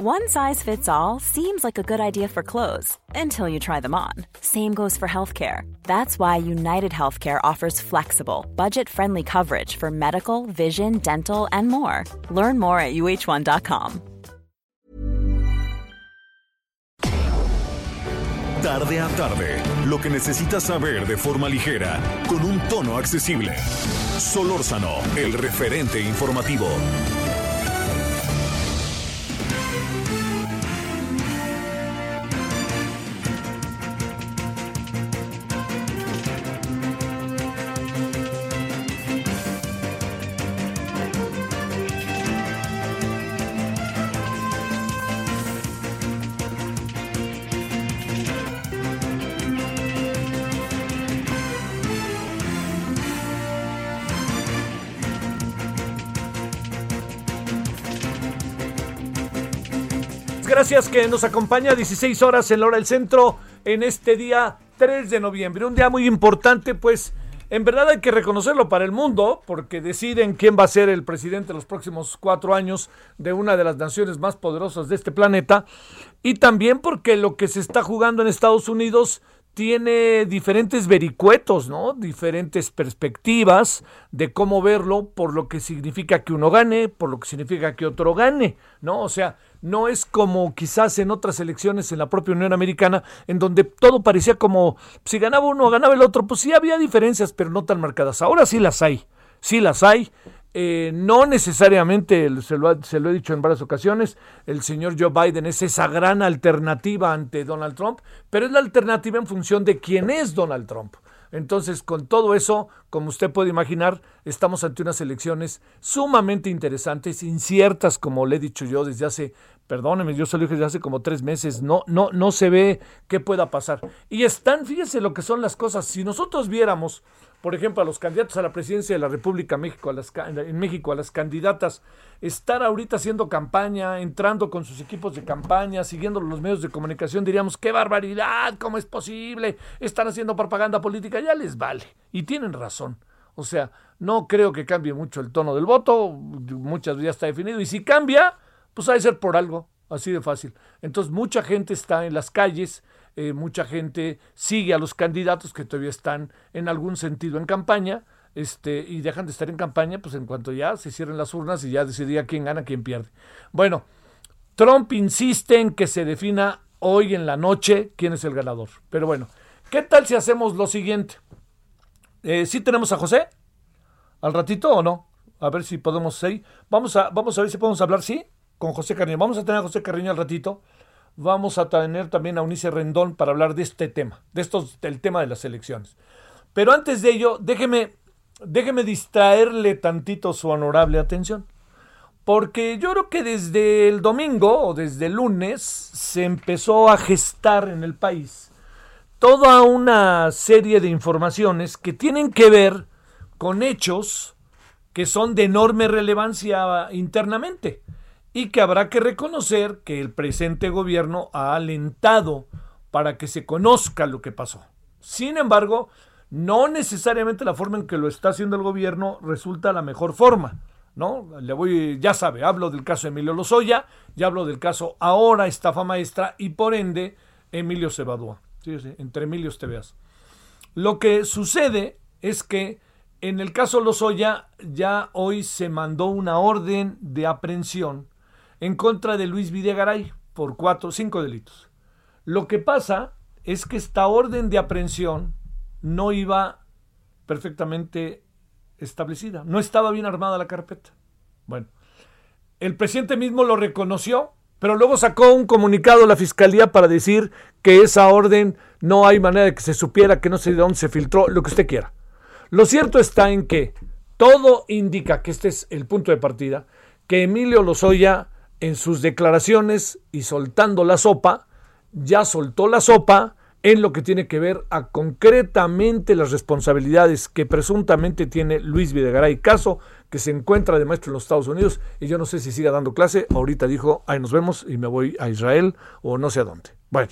One size fits all seems like a good idea for clothes until you try them on. Same goes for healthcare. That's why United Healthcare offers flexible, budget friendly coverage for medical, vision, dental, and more. Learn more at uh1.com. Tarde a tarde, lo que necesitas saber de forma ligera, con un tono accesible. Solórzano, el referente informativo. Gracias que nos acompaña a 16 horas en la hora del centro en este día 3 de noviembre. Un día muy importante, pues en verdad hay que reconocerlo para el mundo, porque deciden quién va a ser el presidente de los próximos cuatro años de una de las naciones más poderosas de este planeta. Y también porque lo que se está jugando en Estados Unidos tiene diferentes vericuetos, ¿no? Diferentes perspectivas de cómo verlo, por lo que significa que uno gane, por lo que significa que otro gane, ¿no? O sea, no es como quizás en otras elecciones en la propia Unión Americana, en donde todo parecía como si ganaba uno o ganaba el otro, pues sí había diferencias, pero no tan marcadas. Ahora sí las hay, sí las hay. Eh, no necesariamente, se lo, se lo he dicho en varias ocasiones, el señor Joe Biden es esa gran alternativa ante Donald Trump, pero es la alternativa en función de quién es Donald Trump. Entonces, con todo eso, como usted puede imaginar, estamos ante unas elecciones sumamente interesantes, inciertas, como le he dicho yo desde hace, perdóneme, yo lo dije desde hace como tres meses, no, no, no se ve qué pueda pasar. Y están, fíjese lo que son las cosas, si nosotros viéramos por ejemplo, a los candidatos a la presidencia de la República México, a las, en México, a las candidatas, estar ahorita haciendo campaña, entrando con sus equipos de campaña, siguiendo los medios de comunicación, diríamos, qué barbaridad, ¿cómo es posible? Están haciendo propaganda política, ya les vale. Y tienen razón. O sea, no creo que cambie mucho el tono del voto, muchas veces ya está definido, y si cambia, pues ha de ser por algo, así de fácil. Entonces, mucha gente está en las calles, eh, mucha gente sigue a los candidatos que todavía están en algún sentido en campaña, este, y dejan de estar en campaña, pues en cuanto ya se cierren las urnas y ya decidía quién gana, quién pierde. Bueno, Trump insiste en que se defina hoy en la noche quién es el ganador. Pero bueno, ¿qué tal si hacemos lo siguiente? Eh, ¿Sí tenemos a José? ¿Al ratito o no? A ver si podemos, sí. Vamos a, vamos a ver si podemos hablar, ¿sí? Con José Carriño. Vamos a tener a José Carriño al ratito vamos a tener también a Unice Rendón para hablar de este tema, de estos, del tema de las elecciones. Pero antes de ello, déjeme, déjeme distraerle tantito su honorable atención. Porque yo creo que desde el domingo o desde el lunes se empezó a gestar en el país toda una serie de informaciones que tienen que ver con hechos que son de enorme relevancia internamente y que habrá que reconocer que el presente gobierno ha alentado para que se conozca lo que pasó. Sin embargo, no necesariamente la forma en que lo está haciendo el gobierno resulta la mejor forma. ¿No? Le voy, ya sabe, hablo del caso Emilio Lozoya, ya hablo del caso ahora estafa maestra y por ende Emilio. Sí, sí, entre Emilios te. Lo que sucede es que en el caso Lozoya ya hoy se mandó una orden de aprehensión en contra de Luis Videgaray por cuatro, cinco delitos. Lo que pasa es que esta orden de aprehensión no iba perfectamente establecida, no estaba bien armada la carpeta. Bueno, el presidente mismo lo reconoció, pero luego sacó un comunicado a la fiscalía para decir que esa orden no hay manera de que se supiera, que no sé de dónde se filtró, lo que usted quiera. Lo cierto está en que todo indica que este es el punto de partida, que Emilio Lozoya en sus declaraciones y soltando la sopa, ya soltó la sopa en lo que tiene que ver a concretamente las responsabilidades que presuntamente tiene Luis Videgaray Caso, que se encuentra de maestro en los Estados Unidos y yo no sé si siga dando clase, ahorita dijo, ahí nos vemos y me voy a Israel o no sé a dónde. Bueno,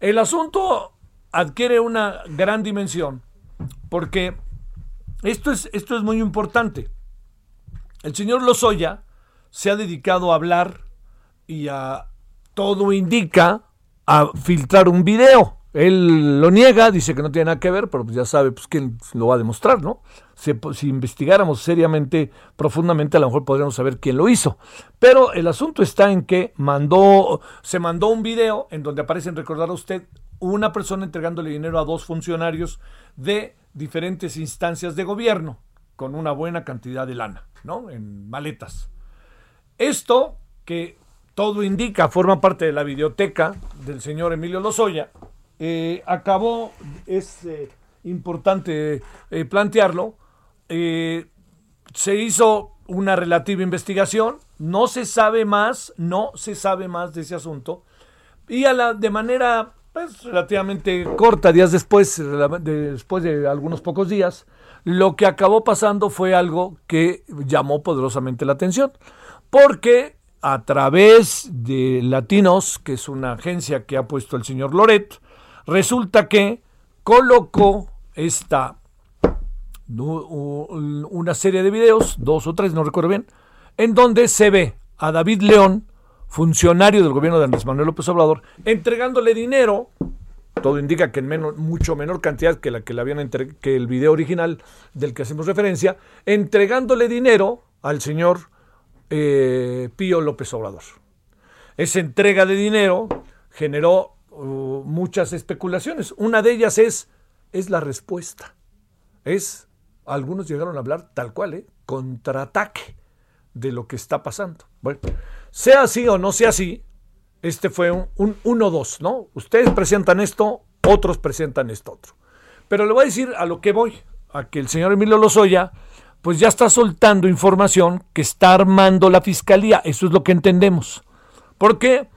el asunto adquiere una gran dimensión porque esto es, esto es muy importante. El señor Lozoya se ha dedicado a hablar y a todo indica a filtrar un video. Él lo niega, dice que no tiene nada que ver, pero pues ya sabe pues, quién lo va a demostrar, ¿no? Si, si, investigáramos seriamente, profundamente, a lo mejor podríamos saber quién lo hizo. Pero el asunto está en que mandó, se mandó un video en donde aparecen, recordar a usted, una persona entregándole dinero a dos funcionarios de diferentes instancias de gobierno, con una buena cantidad de lana, ¿no? En maletas. Esto, que todo indica, forma parte de la videoteca del señor Emilio Lozoya, eh, acabó, es eh, importante eh, plantearlo, se hizo una relativa investigación, no se sabe más, no se sabe más de ese asunto, y a la, de manera pues, relativamente corta, días después, después de algunos pocos días, lo que acabó pasando fue algo que llamó poderosamente la atención, porque a través de Latinos, que es una agencia que ha puesto el señor Loret, Resulta que colocó esta una serie de videos, dos o tres, no recuerdo bien, en donde se ve a David León, funcionario del gobierno de Andrés Manuel López Obrador, entregándole dinero. Todo indica que en menos, mucho menor cantidad que la que le habían que el video original del que hacemos referencia, entregándole dinero al señor eh, Pío López Obrador. Esa entrega de dinero generó muchas especulaciones. Una de ellas es, es la respuesta. Es, algunos llegaron a hablar tal cual, ¿eh? contraataque de lo que está pasando. Bueno, sea así o no sea así, este fue un 1-2, ¿no? Ustedes presentan esto, otros presentan esto otro. Pero le voy a decir a lo que voy, a que el señor Emilio Lozoya, pues ya está soltando información que está armando la fiscalía. Eso es lo que entendemos. ¿Por qué?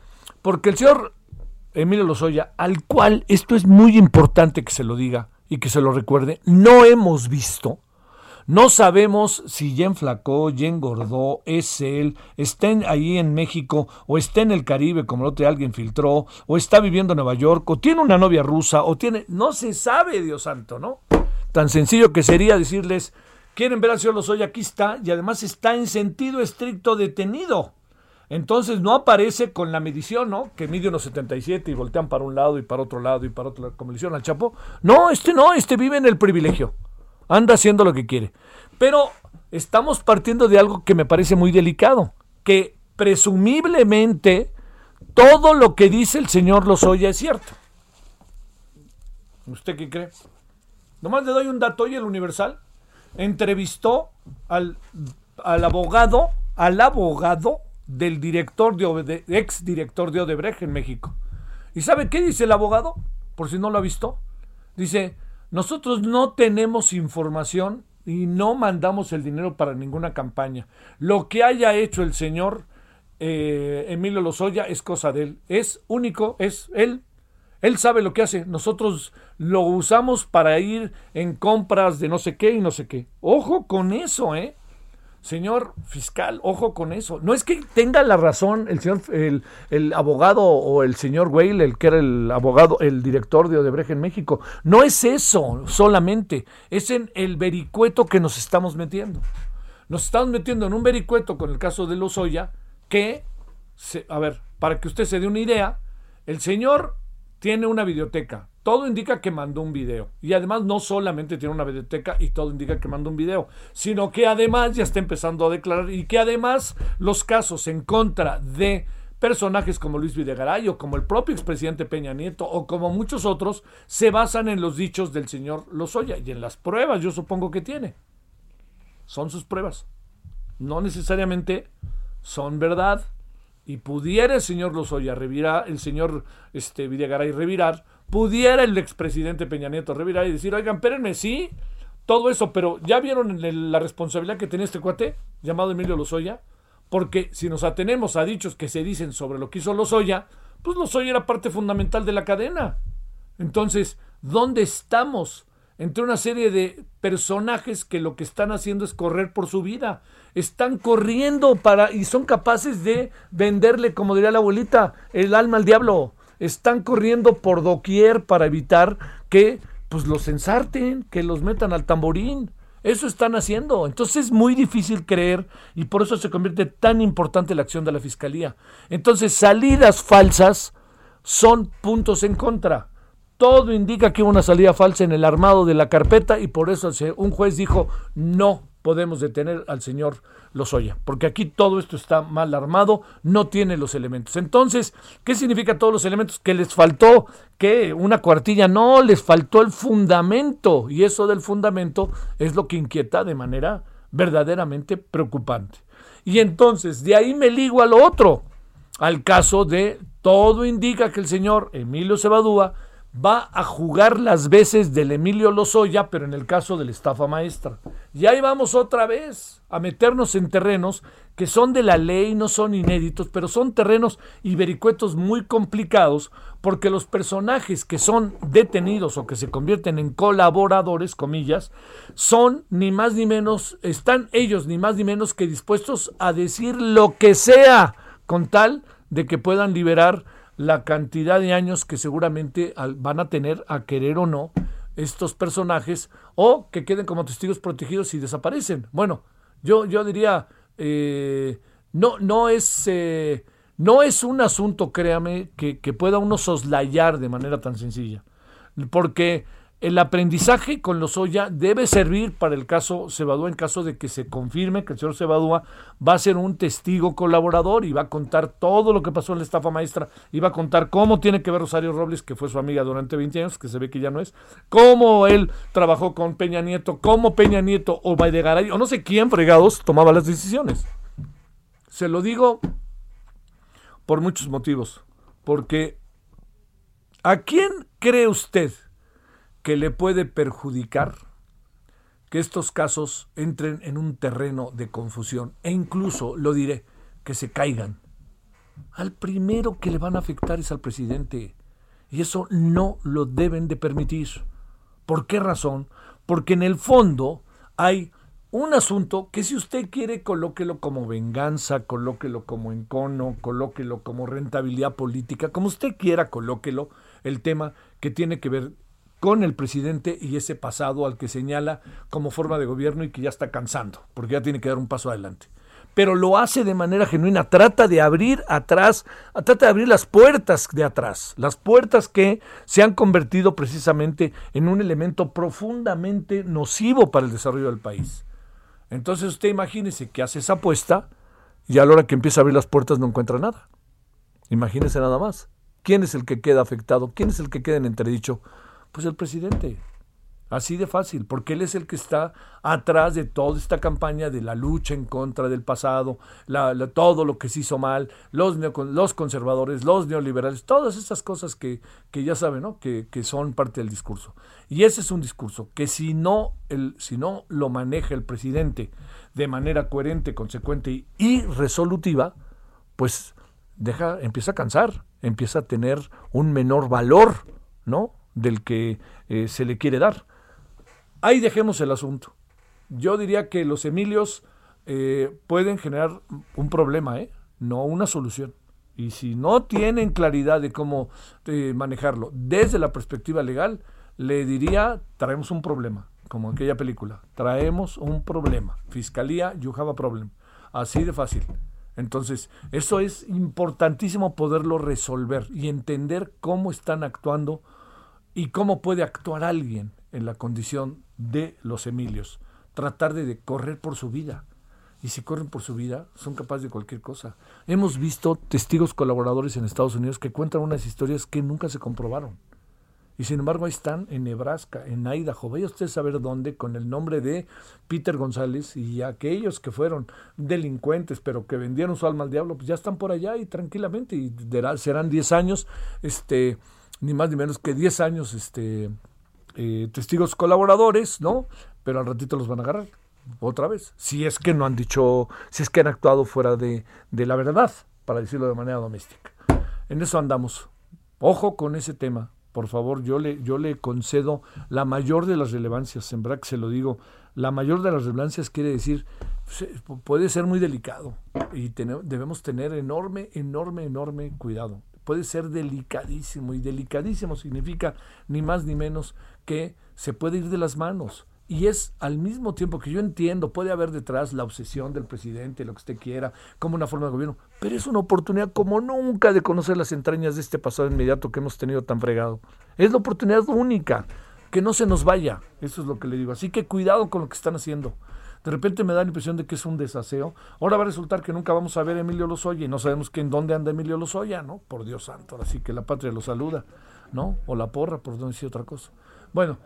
Porque el señor Emilio Lozoya, al cual esto es muy importante que se lo diga y que se lo recuerde, no hemos visto, no sabemos si ya enflacó, ya engordó, es él, está ahí en México o está en el Caribe, como el otro alguien filtró, o está viviendo en Nueva York, o tiene una novia rusa, o tiene, no se sabe, Dios santo, ¿no? Tan sencillo que sería decirles, quieren ver al señor Lozoya, aquí está, y además está en sentido estricto detenido. Entonces no aparece con la medición, ¿no? Que mide unos 77 y voltean para un lado y para otro lado y para otro lado, como le hicieron al Chapo. No, este no, este vive en el privilegio. Anda haciendo lo que quiere. Pero estamos partiendo de algo que me parece muy delicado, que presumiblemente todo lo que dice el señor Lozoya es cierto. ¿Usted qué cree? Nomás le doy un dato hoy el Universal. Entrevistó al, al abogado, al abogado del director de, ex director de Odebrecht en México. ¿Y sabe qué dice el abogado? Por si no lo ha visto. Dice, nosotros no tenemos información y no mandamos el dinero para ninguna campaña. Lo que haya hecho el señor eh, Emilio Lozoya es cosa de él. Es único, es él. Él sabe lo que hace. Nosotros lo usamos para ir en compras de no sé qué y no sé qué. Ojo con eso, ¿eh? Señor fiscal, ojo con eso. No es que tenga la razón el señor, el, abogado o el señor Weil, el que era el abogado, el director de Odebrecht en México. No es eso solamente, es en el vericueto que nos estamos metiendo. Nos estamos metiendo en un vericueto con el caso de Lozoya que, a ver, para que usted se dé una idea, el señor tiene una biblioteca, todo indica que mandó un video. Y además no solamente tiene una biblioteca y todo indica que mandó un video, sino que además ya está empezando a declarar y que además los casos en contra de personajes como Luis Videgaray o como el propio expresidente Peña Nieto o como muchos otros se basan en los dichos del señor Lozoya y en las pruebas yo supongo que tiene. Son sus pruebas. No necesariamente son verdad. Y pudiera el señor Lozoya revirar, el señor este, Videgaray revirar, pudiera el expresidente Peña Nieto revirar y decir, oigan, espérenme, sí, todo eso, pero ¿ya vieron la responsabilidad que tiene este cuate llamado Emilio Lozoya? Porque si nos atenemos a dichos que se dicen sobre lo que hizo Lozoya, pues Lozoya era parte fundamental de la cadena. Entonces, ¿dónde estamos? Entre una serie de personajes que lo que están haciendo es correr por su vida. Están corriendo para y son capaces de venderle, como diría la abuelita, el alma al diablo están corriendo por doquier para evitar que pues los ensarten, que los metan al tamborín. Eso están haciendo. Entonces es muy difícil creer y por eso se convierte tan importante la acción de la Fiscalía. Entonces salidas falsas son puntos en contra. Todo indica que hubo una salida falsa en el armado de la carpeta y por eso un juez dijo no podemos detener al señor Lozoya, porque aquí todo esto está mal armado, no tiene los elementos. Entonces, ¿qué significa todos los elementos? Que les faltó, que una cuartilla, no, les faltó el fundamento, y eso del fundamento es lo que inquieta de manera verdaderamente preocupante. Y entonces, de ahí me ligo a lo otro, al caso de todo indica que el señor Emilio Cebadúa va a jugar las veces del Emilio Lozoya, pero en el caso de la estafa maestra. Y ahí vamos otra vez a meternos en terrenos que son de la ley, no son inéditos, pero son terrenos ibericuetos muy complicados, porque los personajes que son detenidos o que se convierten en colaboradores, comillas, son ni más ni menos, están ellos ni más ni menos que dispuestos a decir lo que sea con tal de que puedan liberar la cantidad de años que seguramente van a tener a querer o no estos personajes o que queden como testigos protegidos y desaparecen. Bueno, yo, yo diría, eh, no, no, es, eh, no es un asunto, créame, que, que pueda uno soslayar de manera tan sencilla. Porque el aprendizaje con los Lozoya debe servir para el caso Cebadúa en caso de que se confirme que el señor Cebadúa va a ser un testigo colaborador y va a contar todo lo que pasó en la estafa maestra y va a contar cómo tiene que ver Rosario Robles, que fue su amiga durante 20 años, que se ve que ya no es, cómo él trabajó con Peña Nieto, cómo Peña Nieto o Baidegaray o no sé quién fregados tomaba las decisiones. Se lo digo por muchos motivos, porque ¿a quién cree usted? Que le puede perjudicar que estos casos entren en un terreno de confusión e incluso, lo diré, que se caigan. Al primero que le van a afectar es al presidente y eso no lo deben de permitir. ¿Por qué razón? Porque en el fondo hay un asunto que si usted quiere colóquelo como venganza, colóquelo como encono, colóquelo como rentabilidad política, como usted quiera colóquelo, el tema que tiene que ver con el presidente y ese pasado al que señala como forma de gobierno y que ya está cansando, porque ya tiene que dar un paso adelante. Pero lo hace de manera genuina, trata de abrir atrás, trata de abrir las puertas de atrás, las puertas que se han convertido precisamente en un elemento profundamente nocivo para el desarrollo del país. Entonces usted imagínese que hace esa apuesta y a la hora que empieza a abrir las puertas no encuentra nada. Imagínese nada más. ¿Quién es el que queda afectado? ¿Quién es el que queda en entredicho? Pues el presidente. Así de fácil, porque él es el que está atrás de toda esta campaña de la lucha en contra del pasado, todo lo que se hizo mal, los, los conservadores, los neoliberales, todas esas cosas que, que ya saben, ¿no? que, que, son parte del discurso. Y ese es un discurso que si no, el, si no lo maneja el presidente de manera coherente, consecuente y resolutiva, pues deja, empieza a cansar, empieza a tener un menor valor, ¿no? Del que eh, se le quiere dar. Ahí dejemos el asunto. Yo diría que los Emilios eh, pueden generar un problema, ¿eh? no una solución. Y si no tienen claridad de cómo manejarlo desde la perspectiva legal, le diría, traemos un problema, como aquella película, traemos un problema. Fiscalía, you have a problem. Así de fácil. Entonces, eso es importantísimo poderlo resolver y entender cómo están actuando y cómo puede actuar alguien en la condición de los Emilios. Tratar de, correr por su vida. Y si corren por su vida, son capaces de cualquier cosa. Hemos visto testigos colaboradores en Estados Unidos que cuentan unas historias que nunca se comprobaron. Y sin embargo ahí están en Nebraska, en Idaho. Vaya usted saber dónde, con el nombre de Peter González y aquellos que fueron delincuentes, pero que vendieron su alma al diablo, pues ya están por allá y tranquilamente. Y serán 10 años, este, ni más ni menos que 10 años este, eh, testigos colaboradores, ¿no? Pero al ratito los van a agarrar otra vez. Si es que no han dicho, si es que han actuado fuera de, de la verdad, para decirlo de manera doméstica. En eso andamos. Ojo con ese tema. Por favor, yo le, yo le concedo la mayor de las relevancias, en que se lo digo, la mayor de las relevancias quiere decir, puede ser muy delicado y debemos tener enorme, enorme, enorme cuidado puede ser delicadísimo y delicadísimo significa ni más ni menos que se puede ir de las manos. Y es al mismo tiempo que yo entiendo, puede haber detrás la obsesión del presidente, lo que usted quiera, como una forma de gobierno, pero es una oportunidad como nunca de conocer las entrañas de este pasado inmediato que hemos tenido tan fregado. Es la oportunidad única, que no se nos vaya, eso es lo que le digo. Así que cuidado con lo que están haciendo. De repente me da la impresión de que es un desaseo. Ahora va a resultar que nunca vamos a ver a Emilio Lozoya y no sabemos que en dónde anda Emilio Lozoya, ¿no? Por Dios santo, así que la patria lo saluda, ¿no? O la porra, por no decir otra cosa. Bueno,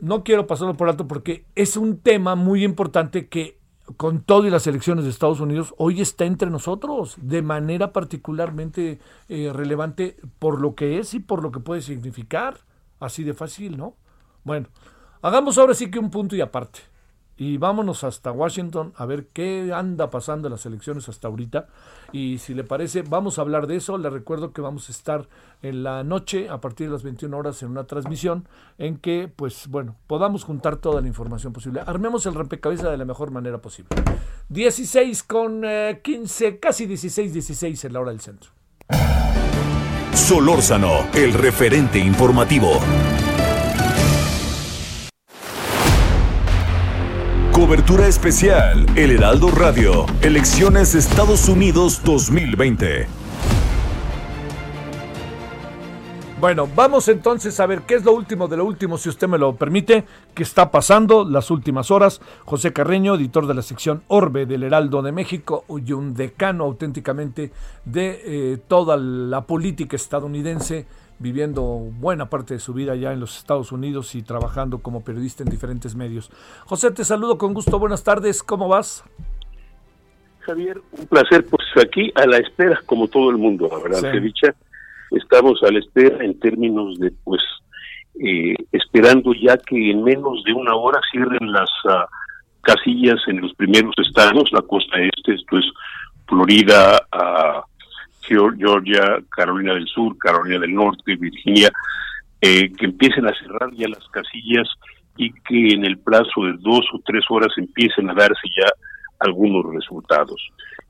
no quiero pasarlo por alto porque es un tema muy importante que con todo y las elecciones de Estados Unidos hoy está entre nosotros de manera particularmente eh, relevante por lo que es y por lo que puede significar. Así de fácil, ¿no? Bueno, hagamos ahora sí que un punto y aparte y vámonos hasta Washington a ver qué anda pasando en las elecciones hasta ahorita. Y si le parece, vamos a hablar de eso. Le recuerdo que vamos a estar en la noche a partir de las 21 horas en una transmisión en que, pues bueno, podamos juntar toda la información posible. Armemos el rompecabezas de la mejor manera posible. 16 con 15, eh, casi 16, 16 en la hora del centro. Solórzano, el referente informativo. Cobertura especial, El Heraldo Radio, Elecciones Estados Unidos 2020. Bueno, vamos entonces a ver qué es lo último de lo último, si usted me lo permite, qué está pasando las últimas horas. José Carreño, editor de la sección Orbe del Heraldo de México y un decano auténticamente de eh, toda la política estadounidense viviendo buena parte de su vida ya en los Estados Unidos y trabajando como periodista en diferentes medios. José, te saludo con gusto. Buenas tardes. ¿Cómo vas? Javier, un placer. Pues aquí a la espera, como todo el mundo, la verdad, dicha, estamos a la espera en términos de, pues, eh, esperando ya que en menos de una hora cierren las ah, casillas en los primeros estados, la costa este, esto es Florida, uh, Georgia, Carolina del Sur, Carolina del Norte, Virginia, eh, que empiecen a cerrar ya las casillas y que en el plazo de dos o tres horas empiecen a darse ya algunos resultados.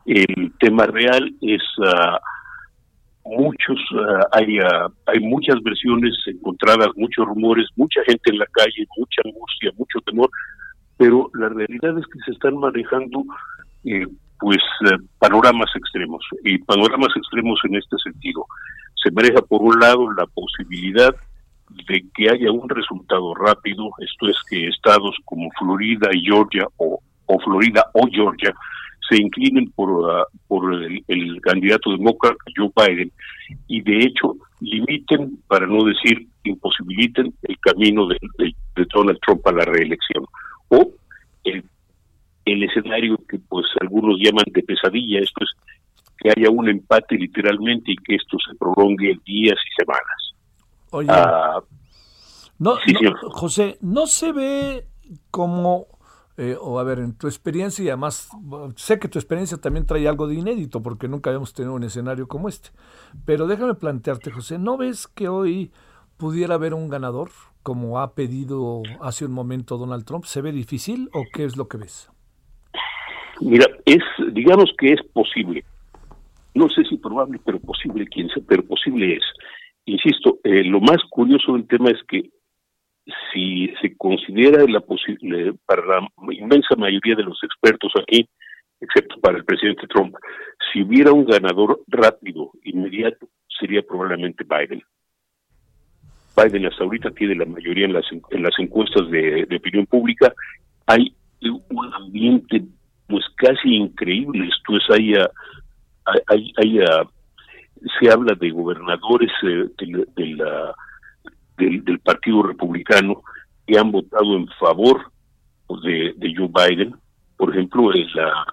El tema real es uh, muchos, uh, hay, uh, hay muchas versiones encontradas, muchos rumores, mucha gente en la calle, mucha angustia, mucho temor, pero la realidad es que se están manejando eh, pues eh, panoramas extremos y panoramas extremos en este sentido se maneja por un lado la posibilidad de que haya un resultado rápido esto es que estados como Florida y Georgia o, o Florida o Georgia se inclinen por, ah, por el, candidato demócrata Joe Biden y de hecho limiten, para no decir imposibiliten, el camino de, de Donald Trump a la reelección. O el el escenario que pues algunos llaman de pesadilla, esto es que haya un empate literalmente y que esto se prolongue días y semanas. Oye, ah, no, José, ¿no se ve como, eh, o a ver, en tu experiencia, y además sé que tu experiencia también trae algo de inédito, porque nunca habíamos tenido un escenario como este, pero déjame plantearte, José, ¿no ves que hoy pudiera haber un ganador, como ha pedido hace un momento Donald Trump? ¿Se ve difícil o qué es lo que ves? Mira, es, digamos que es posible. No sé si probable, pero posible, quién sabe, pero posible es. Insisto, eh, lo más curioso del tema es que si se considera la posible, para la inmensa mayoría de los expertos aquí, excepto para el presidente Trump, si hubiera un ganador rápido, inmediato, sería probablemente Biden. Biden hasta ahorita tiene la mayoría en las, en las encuestas de, de opinión pública. Hay un ambiente pues casi increíble. Esto es, hay, hay, se habla de gobernadores eh, de, la, del, Partido Republicano que han votado en favor pues, de, Joe Biden. Por ejemplo, el, la,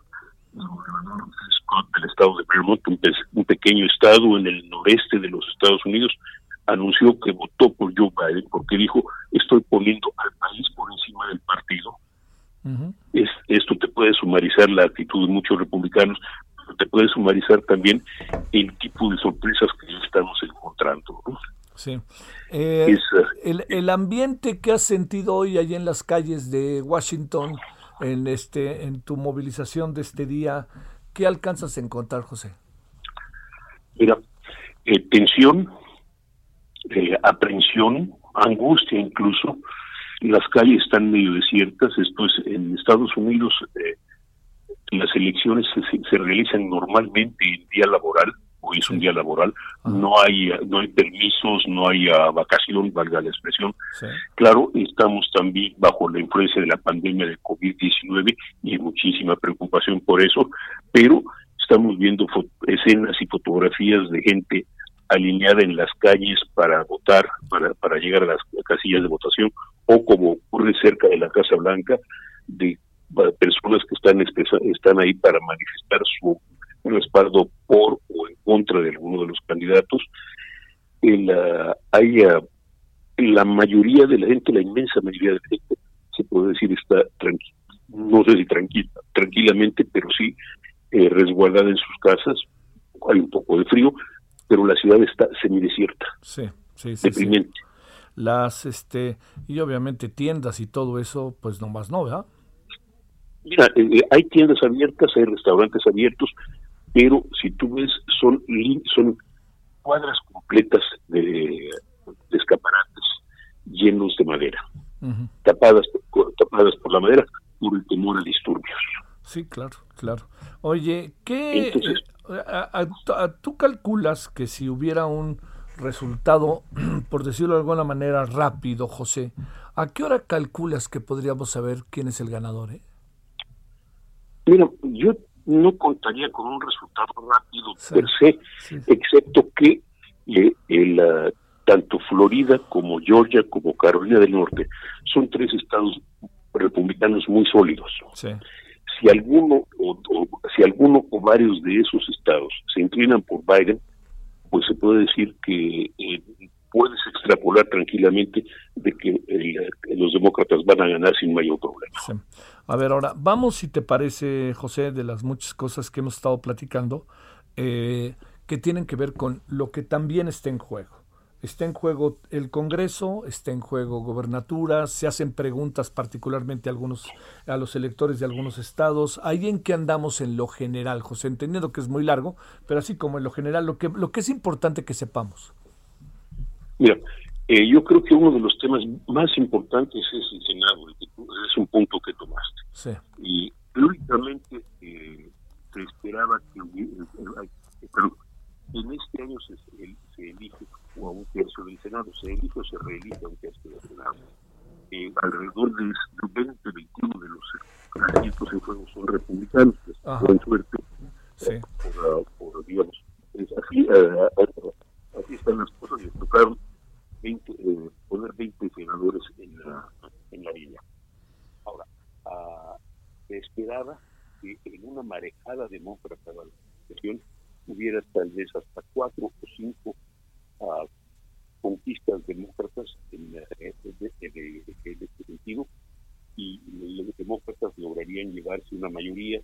gobernador Scott del estado de Vermont, un, pequeño estado en el noreste de los Estados Unidos, anunció que votó por Joe Biden porque dijo, estoy poniendo al país por encima del partido es, esto te puede sumarizar la actitud de muchos republicanos, pero te puede sumarizar también el tipo de sorpresas que estamos encontrando. Sí. Eh, el, el, ambiente que has sentido hoy allí en las calles de Washington, en este, en tu movilización de este día, ¿qué alcanzas a encontrar, José? Mira, eh, tensión, eh, aprensión, angustia incluso, las calles están medio desiertas. Esto es, en Estados Unidos eh, las elecciones se, realizan normalmente en día laboral, hoy es un día laboral, no hay no hay permisos, no hay uh, vacación, valga la expresión. Claro, estamos también bajo la influencia de la pandemia de COVID-19 y hay muchísima preocupación por eso, pero estamos viendo escenas y fotografías de gente alineada en las calles para votar, para, para llegar a las casillas de votación, o como ocurre cerca de la Casa Blanca, de personas que están están ahí para manifestar su respaldo por o en contra de alguno de los candidatos. En la, hay la mayoría de la gente, la inmensa mayoría de la gente, se puede decir está tranquila, no sé si tranquila, tranquilamente, pero sí eh, resguardada en sus casas. Hay un poco de frío, pero la ciudad está semidesierta. Sí, sí, sí. Deprimente. Las, este, y obviamente tiendas y todo eso, pues nomás no, ¿verdad? Mira, eh, eh, hay tiendas abiertas, hay restaurantes abiertos, pero si tú ves, son, son cuadras completas de, escaparates llenos de madera, tapadas, tapadas por la madera por el temor a disturbios. Sí, claro, claro. Oye, ¿qué... Eh, ¿Tú calculas que si hubiera un resultado, por decirlo de alguna manera, rápido, José, ¿a qué hora calculas que podríamos saber quién es el ganador? Eh? Mira, yo no contaría con un resultado rápido per se, excepto que eh, el, ah, tanto Florida como Georgia como Carolina del Norte son tres estados republicanos muy sólidos. Si alguno o, si alguno o varios de esos estados se inclinan por Biden, pues se puede decir que eh, puedes extrapolar tranquilamente de que eh, los demócratas van a ganar sin mayor problema. A ver, ahora, vamos, si te parece, José, de las muchas cosas que hemos estado platicando, eh, que tienen que ver con lo que también está en juego. Está en juego el Congreso, está en juego gobernaturas, se hacen preguntas particularmente a, algunos, a los electores de algunos estados. Ahí en que andamos en lo general, José, entendiendo que es muy largo, pero así como en lo general, lo que, lo que es importante que sepamos. Mira, eh, yo creo que uno de los temas más importantes es el Senado, es un punto que tomaste. Sí. Y teóricamente eh, se esperaba que pero en este año se, se elige o a un tercio del Senado, se elige o se reelige a un tercio del Senado. Eh, alrededor de 20, 21 de los asientos en juego son republicanos, con suerte, sí. por, por, digamos, así, uh, así están las cosas y tocaron 20, eh, poner 20 senadores en la, en la línea. Ahora, uh, se esperaba que en una marejada demócrata de la sesión hubiera tal vez hasta cuatro o cinco uh, conquistas demócratas en, este sentido y los demócratas lograrían llevarse una mayoría.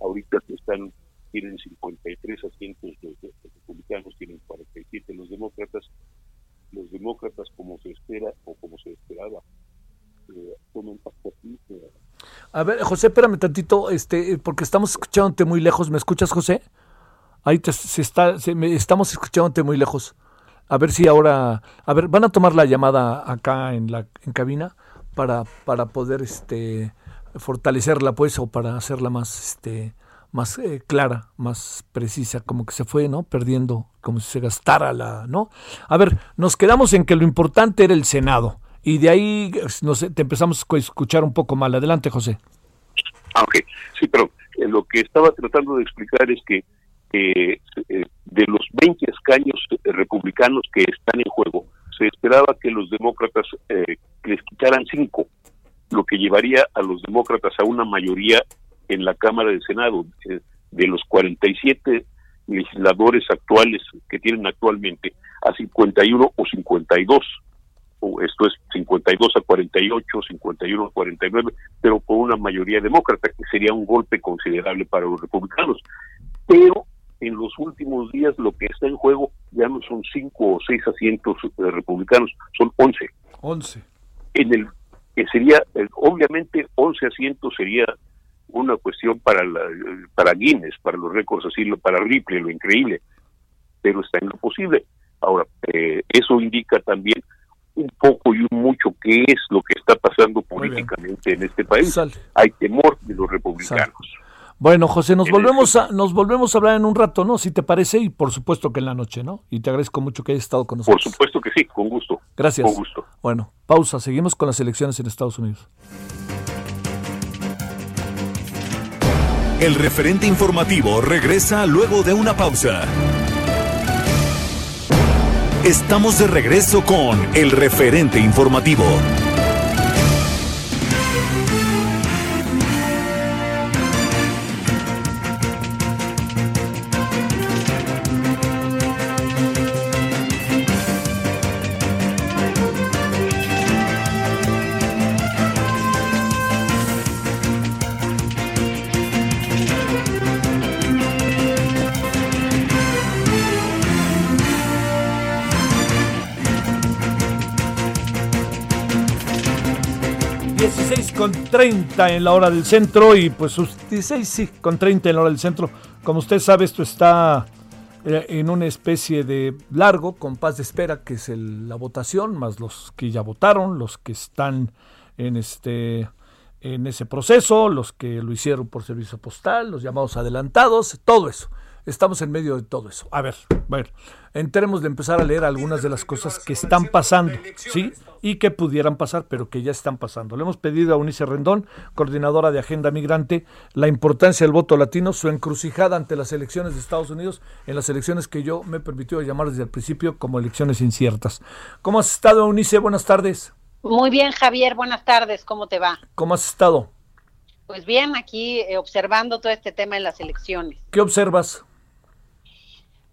Ahorita están tienen 53 asientos los, republicanos, tienen 47 los demócratas. Los demócratas, como se espera o como se esperaba, eh, toman. Eh. A ver, José, espérame tantito, este, porque estamos escuchándote muy lejos. ¿Me escuchas, José? Ahí te, se está, se, me, estamos escuchándote muy lejos. A ver si ahora, a ver, van a tomar la llamada acá en la en cabina para para poder este fortalecerla pues o para hacerla más este más eh, clara, más precisa, como que se fue, ¿no? Perdiendo, como si se gastara la, ¿no? A ver, nos quedamos en que lo importante era el Senado y de ahí no sé, te empezamos a escuchar un poco mal. Adelante, José. Ah, ok. Sí, pero eh, lo que estaba tratando de explicar es que eh, de los 20 escaños republicanos que están en juego, se esperaba que los demócratas les quitaran cinco, lo que llevaría a los demócratas a una mayoría en la Cámara del Senado. Eh, de los 47 legisladores actuales que tienen actualmente, a 51 o 52, o esto es 52 a 48, 51 a 49, pero con una mayoría demócrata, que sería un golpe considerable para los republicanos. Pero en los últimos días lo que está en juego ya no son 5 o 6 asientos eh, republicanos, son 11. 11. En el que sería, eh, obviamente 11 asientos sería una cuestión para la, para Guinness, para los récords así, para Ripley, lo increíble, pero está en lo posible. Ahora, eh, eso indica también un poco y un mucho qué es lo que está pasando políticamente en este país. Hay temor de los republicanos. Bueno, José, nos volvemos a nos volvemos a hablar en un rato, ¿no? Si te parece y por supuesto que en la noche, ¿no? Y te agradezco mucho que hayas estado con nosotros. Por supuesto que sí, con gusto. Gracias. Con gusto. Bueno, pausa, seguimos con las elecciones en Estados Unidos. El referente informativo regresa luego de una pausa. Estamos de regreso con el referente informativo. 30 en la hora del centro y pues 16 sí, con 30 en la hora del centro. Como usted sabe, esto está eh, en una especie de largo compás de espera que es la votación, más los que ya votaron, los que están en este en ese proceso, los que lo hicieron por servicio postal, los llamados adelantados, todo eso. Estamos en medio de todo eso. A ver, bueno, entremos de empezar a leer algunas de las cosas que están pasando, ¿sí? Y que pudieran pasar, pero que ya están pasando. Le hemos pedido a Unice Rendón, coordinadora de Agenda Migrante, la importancia del voto latino, su encrucijada ante las elecciones de Estados Unidos, en las elecciones que yo me he permitido llamar desde el principio como elecciones inciertas. ¿Cómo has estado, Unice? Buenas tardes. Muy bien, Javier. Buenas tardes. ¿Cómo te va? ¿Cómo has estado? Pues bien, aquí eh, observando todo este tema en las elecciones. ¿Qué observas?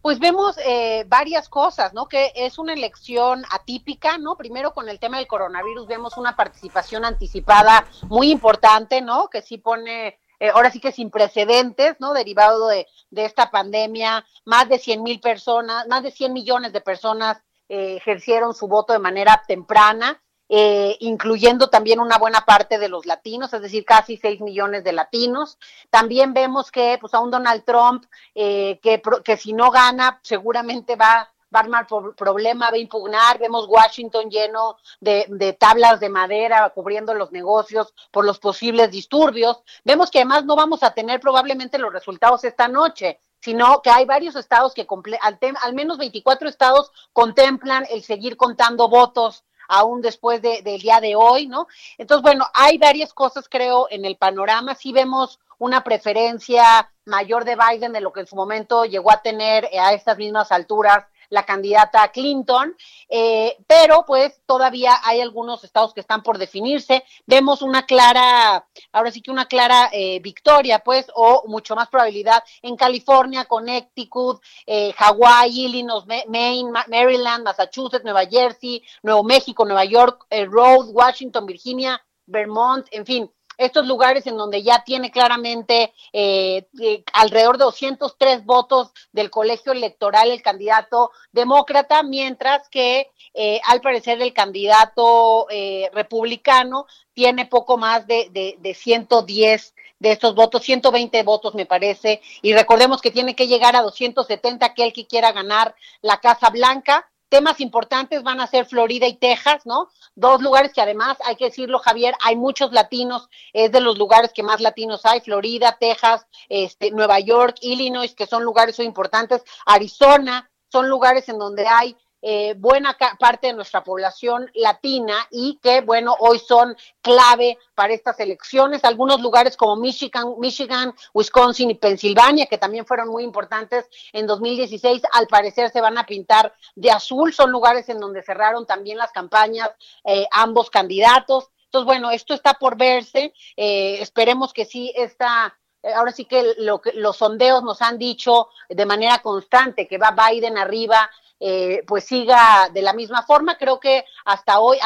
Pues vemos eh, varias cosas, ¿no? Que es una elección atípica, ¿no? Primero con el tema del coronavirus vemos una participación anticipada muy importante, ¿no? Que sí pone, eh, ahora sí que sin precedentes, ¿no? Derivado de, de esta pandemia, más de 100 mil personas, más de 100 millones de personas eh, ejercieron su voto de manera temprana eh, incluyendo también una buena parte de los latinos, es decir, casi 6 millones de latinos. También vemos que pues, a un Donald Trump eh, que, que si no gana seguramente va va a armar problema, va a impugnar. Vemos Washington lleno de, tablas de madera cubriendo los negocios por los posibles disturbios. Vemos que además no vamos a tener probablemente los resultados esta noche sino que hay varios estados que, al, al menos 24 estados contemplan el seguir contando votos aún después de, del día de hoy, ¿no? Entonces, bueno, hay varias cosas, creo, en el panorama. Sí vemos una preferencia mayor de Biden de lo que en su momento llegó a tener a estas mismas alturas la candidata Clinton, eh, pero pues todavía hay algunos estados que están por definirse. Vemos una clara, ahora sí que una clara eh, victoria, pues, o mucho más probabilidad en California, Connecticut, eh, Hawái, Illinois, Maine, Maryland, Massachusetts, Nueva Jersey, Nuevo México, Nueva York, Rhode, Washington, Virginia, Vermont, en fin, estos lugares en donde ya tiene claramente eh, eh, alrededor de 203 votos del colegio electoral el candidato demócrata, mientras que eh, al parecer el candidato republicano tiene poco más de, de, de 110 de estos votos, 120 votos me parece, y recordemos que tiene que llegar a 270 aquel que quiera ganar la Casa Blanca temas importantes van a ser Florida y Texas, ¿no? Dos lugares que además, hay que decirlo, Javier, hay muchos latinos, es de los lugares que más latinos hay, Florida, Texas, este, Nueva York, Illinois, que son lugares muy importantes, Arizona, son lugares en donde hay eh, buena parte de nuestra población latina y que, bueno, hoy son clave para estas elecciones. Algunos lugares como Michigan, Michigan, Wisconsin y Pensilvania, que también fueron muy importantes en 2016, al parecer se van a pintar de azul. Son lugares en donde cerraron también las campañas eh, ambos candidatos. Entonces, bueno, esto está por verse. Eh, esperemos que sí esta ahora sí que, lo que los sondeos nos han dicho de manera constante que va Biden arriba eh, pues siga de la misma forma. Creo que hasta hoy,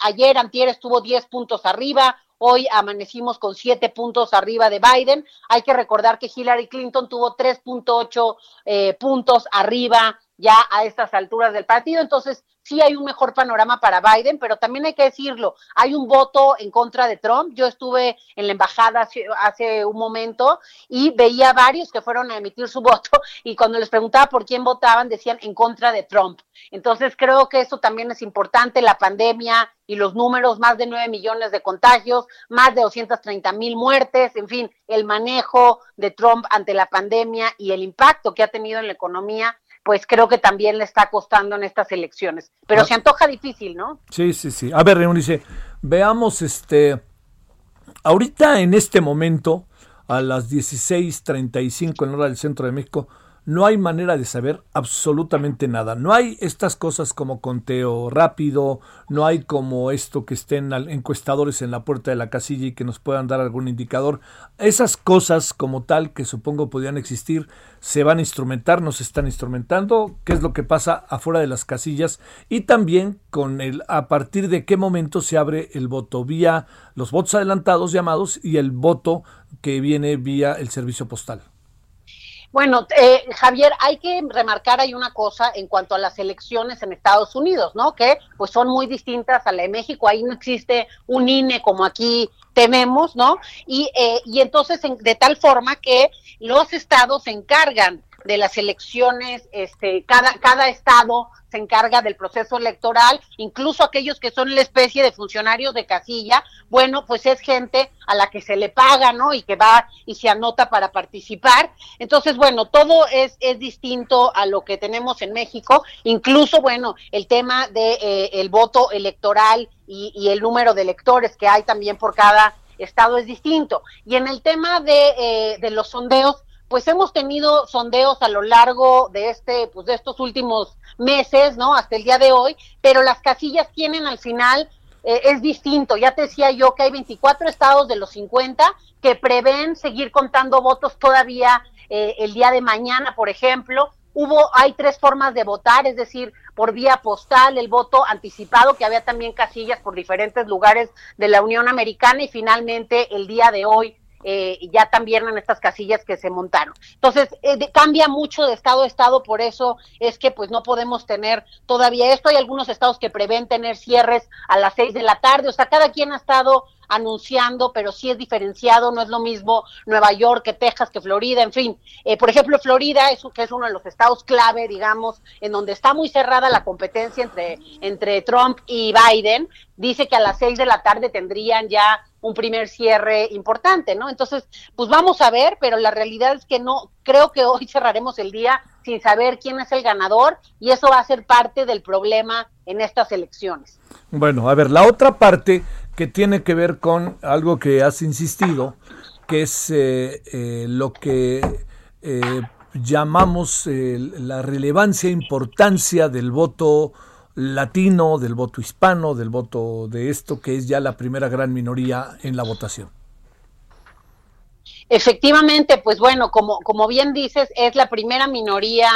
ayer, antier estuvo 10 puntos arriba, hoy amanecimos con 7 puntos arriba de Biden. Hay que recordar que Hillary Clinton tuvo 3.8 eh, puntos arriba ya a estas alturas del partido. Entonces, sí hay un mejor panorama para Biden, pero también hay que decirlo, hay un voto en contra de Trump. Yo estuve en la embajada hace, un momento y veía varios que fueron a emitir su voto y cuando les preguntaba por quién votaban decían en contra de Trump. Entonces creo que eso también es importante, la pandemia y los números, más de 9 millones de contagios, más de 230 mil muertes, en fin, el manejo de Trump ante la pandemia y el impacto que ha tenido en la economía pues creo que también le está costando en estas elecciones. Pero ah. se antoja difícil, ¿no? Sí, sí, sí. A ver, dice, veamos este, ahorita en este momento, a las 16.35 en hora del centro de México, no hay manera de saber absolutamente nada. No hay estas cosas como conteo rápido, no hay como esto que estén encuestadores en la puerta de la casilla y que nos puedan dar algún indicador. Esas cosas como tal que supongo podrían existir se van a instrumentar, nos están instrumentando, qué es lo que pasa afuera de las casillas y también con el a partir de qué momento se abre el voto vía los votos adelantados llamados y el voto que viene vía el servicio postal. Bueno, eh, Javier, hay que remarcar hay una cosa en cuanto a las elecciones en Estados Unidos, ¿no? Que pues son muy distintas a la de México. Ahí no existe un INE como aquí tenemos, ¿no? Y, eh, y entonces de tal forma que los estados se encargan de las elecciones, este, cada, cada estado se encarga del proceso electoral, incluso aquellos que son la especie de funcionarios de casilla, bueno, pues es gente a la que se le paga, ¿no? Y que va y se anota para participar. Entonces, bueno, todo es, es distinto a lo que tenemos en México, incluso, bueno, el tema de eh, el voto electoral y, el número de electores que hay también por cada estado es distinto. Y en el tema de, eh, de los sondeos, pues hemos tenido sondeos a lo largo de este, pues de estos últimos meses, ¿no? Hasta el día de hoy, pero las casillas tienen al final eh, es distinto. Ya te decía yo que hay 24 estados de los 50 que prevén seguir contando votos todavía eh, el día de mañana, por ejemplo. Hubo, hay tres formas de votar, es decir, por vía postal, el voto anticipado, que había también casillas por diferentes lugares de la Unión Americana y finalmente el día de hoy eh, ya también en estas casillas que se montaron. Entonces, eh, cambia mucho de estado a estado, por eso es que pues no podemos tener todavía esto. Hay algunos estados que prevén tener cierres a las seis de la tarde, o sea, cada quien ha estado anunciando, pero sí es diferenciado, no es lo mismo Nueva York que Texas, que Florida, en fin. Eh, por ejemplo, Florida, es, que es uno de los estados clave, digamos, en donde está muy cerrada la competencia entre, entre Trump y Biden, dice que a las seis de la tarde tendrían ya un primer cierre importante, ¿no? Entonces, pues vamos a ver, pero la realidad es que no, creo que hoy cerraremos el día sin saber quién es el ganador y eso va a ser parte del problema en estas elecciones. Bueno, a ver, la otra parte que tiene que ver con algo que has insistido, que es eh, eh, lo que eh, llamamos la relevancia e importancia del voto latino, del voto hispano, del voto de esto, que es ya la primera gran minoría en la votación. Efectivamente, pues bueno, como, como bien dices, es la primera minoría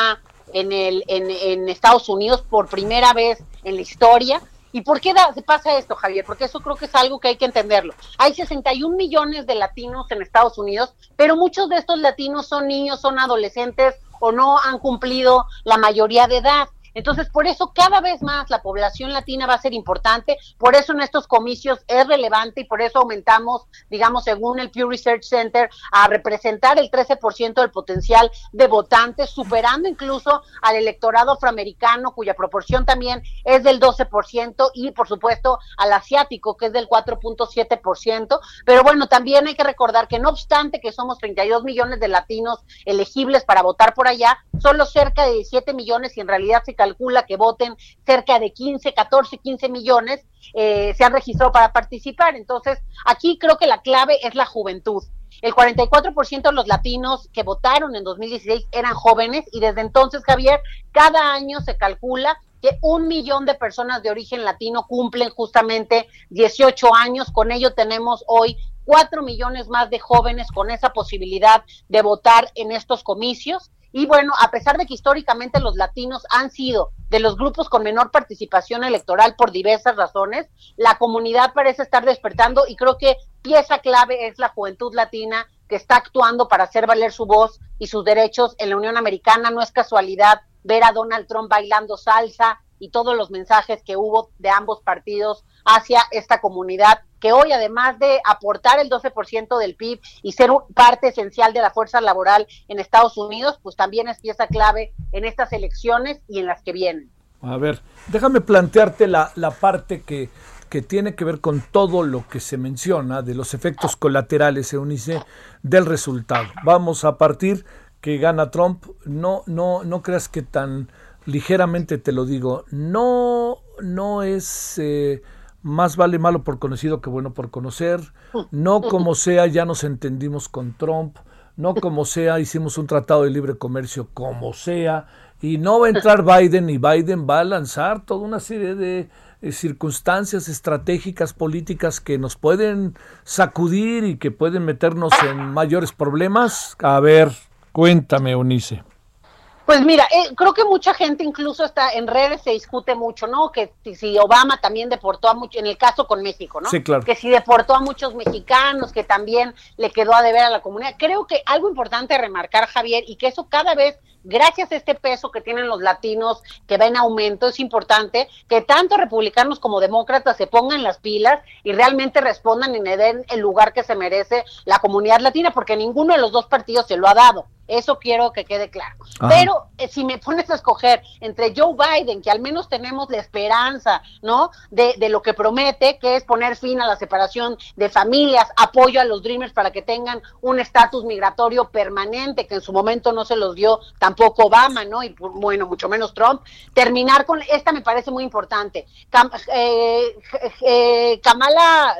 en, el, en, Estados Unidos por primera vez en la historia. ¿Y por qué pasa esto, Javier? Porque eso creo que es algo que hay que entenderlo. Hay 61 millones de latinos en Estados Unidos, pero muchos de estos latinos son niños, son adolescentes o no han cumplido la mayoría de edad. Entonces, por eso cada vez más la población latina va a ser importante, por eso en estos comicios es relevante y por eso aumentamos, digamos, según el Pew Research Center, a representar el 13% del potencial de votantes, superando incluso al electorado afroamericano, cuya proporción también es del 12%, y por supuesto al asiático, que es del 4.7%. Pero bueno, también hay que recordar que no obstante que somos 32 millones de latinos elegibles para votar por allá, solo cerca de 17 millones y en realidad se calcula que voten cerca de 15, 14, 15 millones, eh, se han registrado para participar. Entonces, aquí creo que la clave es la juventud. El 44% de los latinos que votaron en 2016 eran jóvenes y desde entonces, Javier, cada año se calcula que un millón de personas de origen latino cumplen justamente 18 años. Con ello tenemos hoy cuatro millones más de jóvenes con esa posibilidad de votar en estos comicios. Y bueno, a pesar de que históricamente los latinos han sido de los grupos con menor participación electoral por diversas razones, la comunidad parece estar despertando y creo que pieza clave es la juventud latina que está actuando para hacer valer su voz y sus derechos en la Unión Americana. No es casualidad ver a Donald Trump bailando salsa y todos los mensajes que hubo de ambos partidos hacia esta comunidad que hoy además de aportar el 12% del PIB y ser parte esencial de la fuerza laboral en Estados Unidos, pues también es pieza clave en estas elecciones y en las que vienen. A ver, déjame plantearte la, la parte que, que tiene que ver con todo lo que se menciona de los efectos colaterales, Eunice, del resultado. Vamos a partir que gana Trump, no, no, no creas que tan ligeramente te lo digo, no, no es eh, más vale malo por conocido que bueno por conocer, no como sea ya nos entendimos con Trump, no como sea hicimos un tratado de libre comercio como sea, y no va a entrar Biden y Biden va a lanzar toda una serie de eh, circunstancias estratégicas políticas que nos pueden sacudir y que pueden meternos en mayores problemas. A ver, Cuéntame, Unice. Pues mira, eh, creo que mucha gente incluso está en redes se discute mucho, ¿no? Que si Obama también deportó a muchos, en el caso con México, ¿no? Sí, claro. Que si deportó a muchos mexicanos, que también le quedó a deber a la comunidad. Creo que algo importante remarcar, Javier, y que eso cada vez gracias a este peso que tienen los latinos que va en aumento, es importante que tanto republicanos como demócratas se pongan las pilas y realmente respondan y le den el lugar que se merece la comunidad latina, porque ninguno de los dos partidos se lo ha dado. Eso quiero que quede claro. Pero eh, si me pones a escoger entre Joe Biden, que al menos tenemos la esperanza, ¿no? De, de lo que promete, que es poner fin a la separación de familias, apoyo a los Dreamers para que tengan un estatus migratorio permanente, que en su momento no se los dio tampoco Obama, ¿no? Y bueno, mucho menos Trump. Terminar con, esta me parece muy importante. Eh, eh, Kamala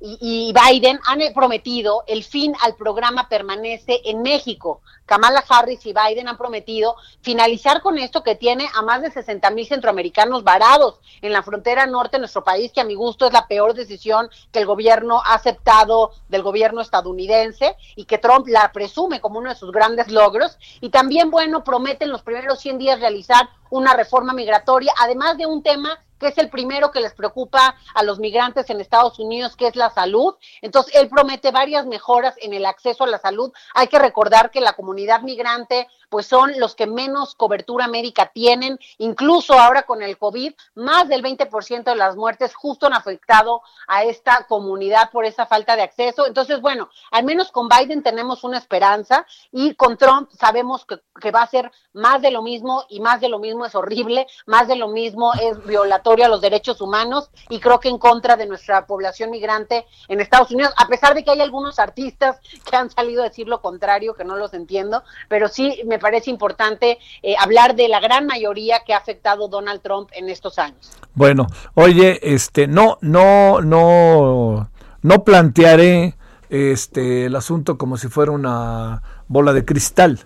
y, Biden han prometido el fin al programa permanece en México. Kamala Harris y Biden han prometido finalizar con esto que tiene a más de 60 mil centroamericanos varados en la frontera norte de nuestro país, que a mi gusto es la peor decisión que el gobierno ha aceptado del gobierno estadounidense y que Trump la presume como uno de sus grandes logros. Y también, bueno, prometen los primeros 100 días realizar una reforma migratoria, además de un tema que es el primero que les preocupa a los migrantes en Estados Unidos, que es la salud. Entonces, él promete varias mejoras en el acceso a la salud. Hay que recordar que la comunidad migrante pues son los que menos cobertura médica tienen. Incluso ahora con el COVID, más del 20% de las muertes justo han afectado a esta comunidad por esa falta de acceso. Entonces, bueno, al menos con Biden tenemos una esperanza y con Trump sabemos que, va a ser más de lo mismo y más de lo mismo es horrible, más de lo mismo es violatorio a los derechos humanos y creo que en contra de nuestra población migrante en Estados Unidos, a pesar de que hay algunos artistas que han salido a decir lo contrario, que no los entiendo, pero sí me parece importante eh, hablar de la gran mayoría que ha afectado Donald Trump en estos años. Bueno, oye, este, no, no, no, no plantearé este el asunto como si fuera una bola de cristal,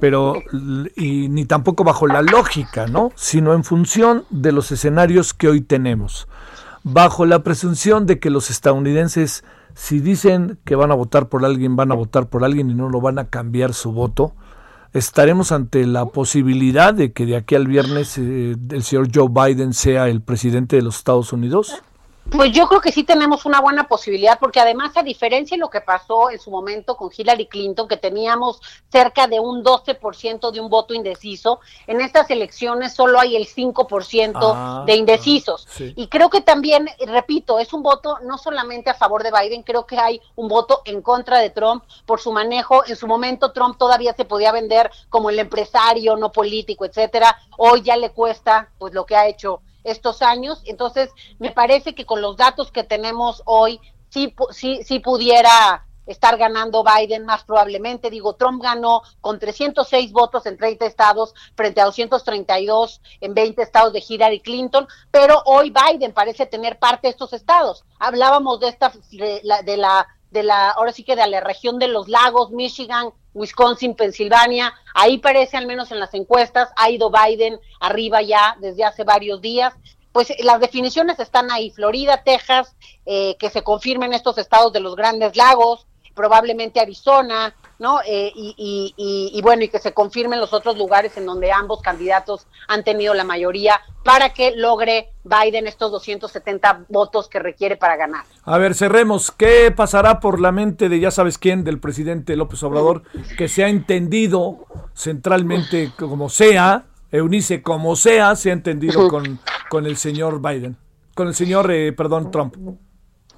pero y ni tampoco bajo la lógica, ¿no? Sino en función de los escenarios que hoy tenemos, bajo la presunción de que los estadounidenses si dicen que van a votar por alguien, van a votar por alguien y no lo van a cambiar su voto, estaremos ante la posibilidad de que de aquí al viernes eh, el señor Joe Biden sea el presidente de los Estados Unidos? Pues yo creo que sí tenemos una buena posibilidad, porque además, a diferencia de lo que pasó en su momento con Hillary Clinton, que teníamos cerca de un 12% de un voto indeciso, en estas elecciones solo hay el 5% ah, de indecisos. Y creo que también, repito, es un voto no solamente a favor de Biden, creo que hay un voto en contra de Trump por su manejo. En su momento Trump todavía se podía vender como el empresario, no político, etcétera. Hoy ya le cuesta pues lo que ha hecho estos años. Entonces, me parece que con los datos que tenemos hoy, sí, sí, sí pudiera estar ganando Biden más probablemente. Digo, Trump ganó con 306 votos en 30 estados frente a 232 en 20 estados de Hillary Clinton, pero hoy Biden parece tener parte de estos estados. Hablábamos de esta de la, de la de la ahora sí que de la región de los lagos, Michigan, Wisconsin, Pensilvania, ahí parece al menos en las encuestas, ha ido Biden arriba ya desde hace varios días. Pues las definiciones están ahí, Florida, Texas, eh, que se confirmen estos estados de los grandes lagos, probablemente Arizona, ¿no? Eh, y, y, bueno, y que se confirmen los otros lugares en donde ambos candidatos han tenido la mayoría para que logre Biden estos 270 votos que requiere para ganar. A ver, cerremos. ¿Qué pasará por la mente de ya sabes quién, del presidente López Obrador, que se ha entendido centralmente como sea, Eunice, como sea, se ha entendido con, con el señor Biden, con el señor, eh, perdón, Trump.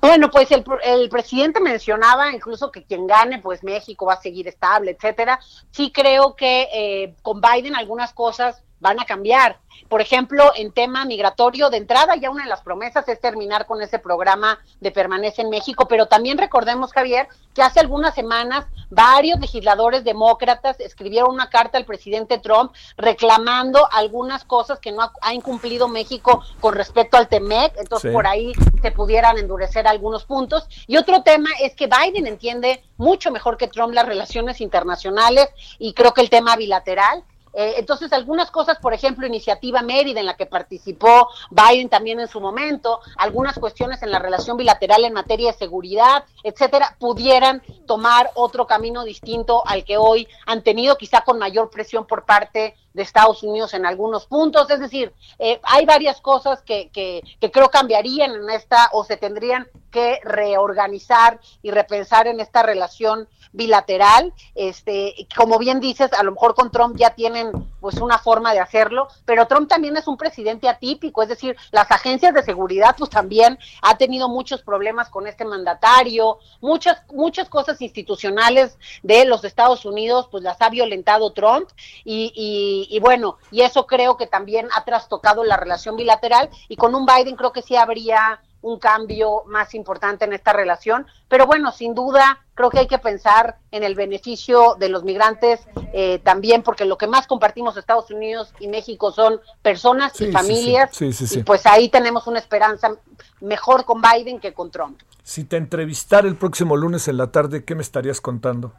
Bueno, pues el, el, presidente mencionaba incluso que quien gane, pues México va a seguir estable, etcétera. Sí creo que eh, con Biden algunas cosas van a cambiar. Por ejemplo, en tema migratorio, de entrada ya una de las promesas es terminar con ese programa de permanece en México, pero también recordemos, Javier, que hace algunas semanas varios legisladores demócratas escribieron una carta al presidente Trump reclamando algunas cosas que no ha, incumplido México con respecto al TEMEC, entonces por ahí se pudieran endurecer algunos puntos. Y otro tema es que Biden entiende mucho mejor que Trump las relaciones internacionales y creo que el tema bilateral eh, entonces, algunas cosas, por ejemplo, iniciativa Mérida en la que participó Biden también en su momento, algunas cuestiones en la relación bilateral en materia de seguridad, etcétera, pudieran tomar otro camino distinto al que hoy han tenido, quizá con mayor presión por parte de Estados Unidos en algunos puntos. Es decir, eh, hay varias cosas que, que, que, creo cambiarían en esta o se tendrían que reorganizar y repensar en esta relación bilateral. Este, como bien dices, a lo mejor con Trump ya tienen pues una forma de hacerlo, pero Trump también es un presidente atípico, es decir, las agencias de seguridad pues también ha tenido muchos problemas con este mandatario, muchas muchas cosas institucionales de los Estados Unidos pues las ha violentado Trump y, y, y bueno, y eso creo que también ha trastocado la relación bilateral y con un Biden creo que sí habría un cambio más importante en esta relación. Pero bueno, sin duda, creo que hay que pensar en el beneficio de los migrantes eh, también, porque lo que más compartimos Estados Unidos y México son personas y familias. y pues ahí tenemos una esperanza mejor con Biden que con Trump. Si te entrevistara el próximo lunes en la tarde, ¿qué me estarías contando?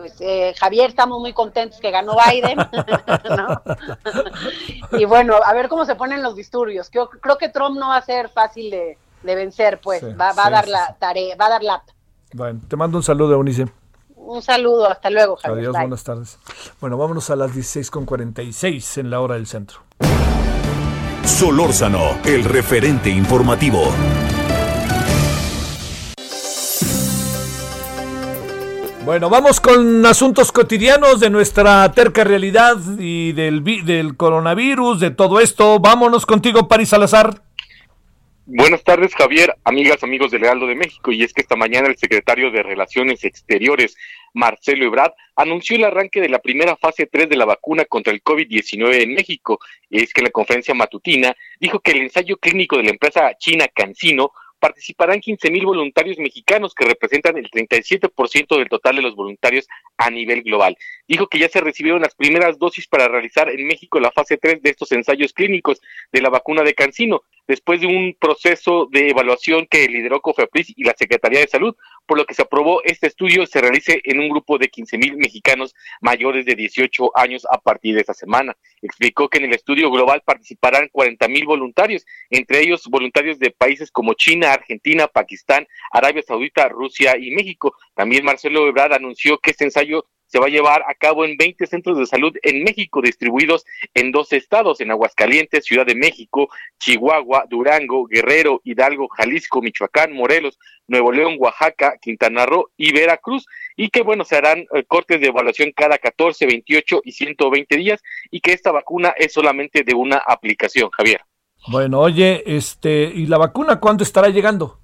Pues eh, Javier, estamos muy contentos que ganó Biden, y bueno, a ver cómo se ponen los disturbios. Creo, creo que Trump no va a ser fácil de, vencer, pues, va, a dar la tarea, va a dar lata. Bueno, te mando un saludo, Eunice. Un saludo, hasta luego, Javier. Adiós, buenas tardes. Bueno, vámonos a las 16.46 en la hora del centro. Solórzano, el referente informativo. Bueno, vamos con asuntos cotidianos de nuestra terca realidad y del, del coronavirus, de todo esto. Vámonos contigo, Paris Salazar. Buenas tardes, Javier, amigas, amigos del Lealdo de México. Y es que esta mañana el secretario de Relaciones Exteriores, Marcelo Ebrard, anunció el arranque de la primera fase 3 de la vacuna contra el COVID-19 en México. Y es que en la conferencia matutina dijo que el ensayo clínico de la empresa china Cancino participarán 15 mil voluntarios mexicanos que representan el 37% del total de los voluntarios a nivel global. Dijo que ya se recibieron las primeras dosis para realizar en México la fase 3 de estos ensayos clínicos de la vacuna de Cancino, después de un proceso de evaluación que lideró COFEPRIS y la Secretaría de Salud, por lo que se aprobó este estudio se realice en un grupo de 15 mil mexicanos mayores de 18 años a partir de esta semana. Explicó que en el estudio global participarán 40 mil voluntarios, entre ellos voluntarios de países como China, Argentina, Pakistán, Arabia Saudita, Rusia y México. También Marcelo Ebrard anunció que este ensayo se va a llevar a cabo en 20 centros de salud en México, distribuidos en dos estados, en Aguascalientes, Ciudad de México, Chihuahua, Durango, Guerrero, Hidalgo, Jalisco, Michoacán, Morelos, Nuevo León, Oaxaca, Quintana Roo y Veracruz, y que bueno, se harán eh, cortes de evaluación cada 14, 28 y 120 días, y que esta vacuna es solamente de una aplicación, Javier. Bueno, oye, este, ¿y la vacuna cuándo estará llegando?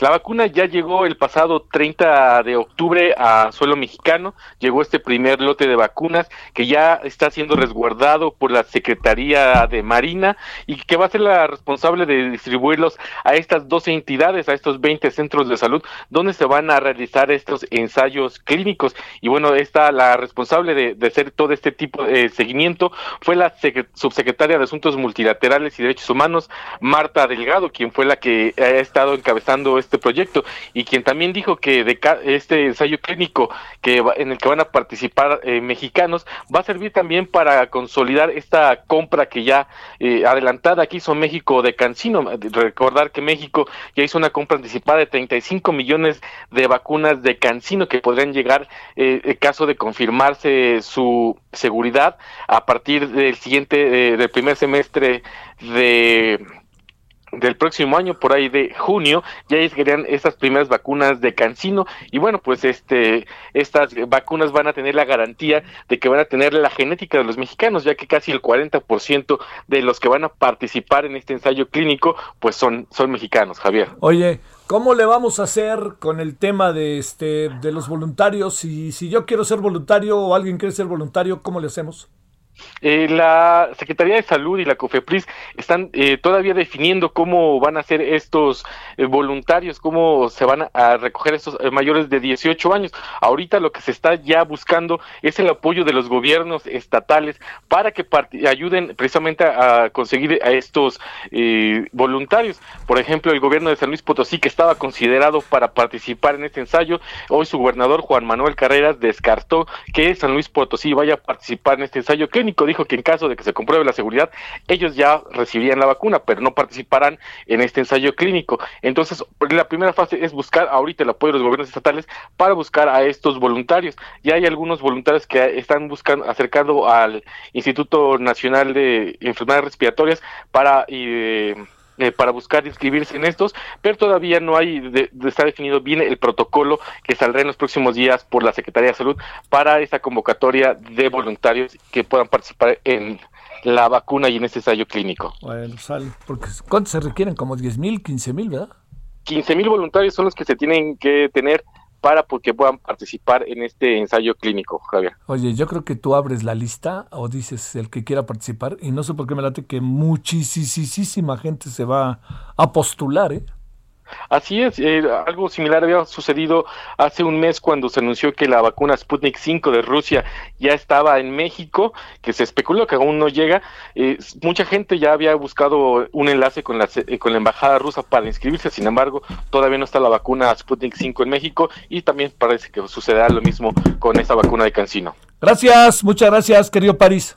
La vacuna ya llegó el pasado 30 de octubre a suelo mexicano, llegó este primer lote de vacunas que ya está siendo resguardado por la Secretaría de Marina y que va a ser la responsable de distribuirlos a estas 12 entidades, a estos 20 centros de salud, donde se van a realizar estos ensayos clínicos. Y bueno, esta la responsable de, hacer todo este tipo de seguimiento fue la subsecretaria de Asuntos Multilaterales y Derechos Humanos, Marta Delgado, quien fue la que ha estado encabezando este este proyecto y quien también dijo que de este ensayo clínico que en el que van a participar eh, mexicanos va a servir también para consolidar esta compra que ya eh, adelantada aquí hizo México de Cancino. Recordar que México ya hizo una compra anticipada de 35 millones de vacunas de Cancino que podrían llegar eh, en caso de confirmarse su seguridad a partir del siguiente, del primer semestre de del próximo año, por ahí de junio, ya llegarían estas primeras vacunas de Cancino y bueno, pues este estas vacunas van a tener la garantía de que van a tener la genética de los mexicanos, ya que casi el 40% de los que van a participar en este ensayo clínico pues son son mexicanos, Javier. Oye, ¿cómo le vamos a hacer con el tema de este de los voluntarios? Si si yo quiero ser voluntario o alguien quiere ser voluntario, ¿cómo le hacemos? Eh, la Secretaría de Salud y la COFEPRIS están eh, todavía definiendo cómo van a ser estos eh, voluntarios, cómo se van a, recoger estos eh, mayores de 18 años. Ahorita lo que se está ya buscando es el apoyo de los gobiernos estatales para que ayuden precisamente a, a, conseguir a estos voluntarios. Por ejemplo, el gobierno de San Luis Potosí, que estaba considerado para participar en este ensayo, hoy su gobernador Juan Manuel Carreras descartó que San Luis Potosí vaya a participar en este ensayo. ¿Qué dijo que en caso de que se compruebe la seguridad, ellos ya recibirían la vacuna, pero no participarán en este ensayo clínico. Entonces, la primera fase es buscar ahorita el apoyo de los gobiernos estatales para buscar a estos voluntarios. Ya hay algunos voluntarios que están buscando, acercando al Instituto Nacional de Enfermedades Respiratorias para... Eh, eh, para buscar inscribirse en estos, pero todavía no hay, de, está definido bien el protocolo que saldrá en los próximos días por la Secretaría de Salud para esa convocatoria de voluntarios que puedan participar en la vacuna y en este ensayo clínico. Bueno, sale, porque ¿cuántos se requieren? Como 10 mil, 15 mil, ¿verdad? 15 mil voluntarios son los que se tienen que tener para porque puedan participar en este ensayo clínico, Javier. Oye, yo creo que tú abres la lista o dices el que quiera participar y no sé por qué me late que muchísima gente se va a postular, ¿eh? Así es, eh, algo similar había sucedido hace un mes cuando se anunció que la vacuna Sputnik 5 de Rusia ya estaba en México, que se especuló que aún no llega. Eh, mucha gente ya había buscado un enlace con la, eh, con la embajada rusa para inscribirse, sin embargo, todavía no está la vacuna Sputnik 5 en México y también parece que sucederá lo mismo con esta vacuna de Cancino. Gracias, muchas gracias, querido París.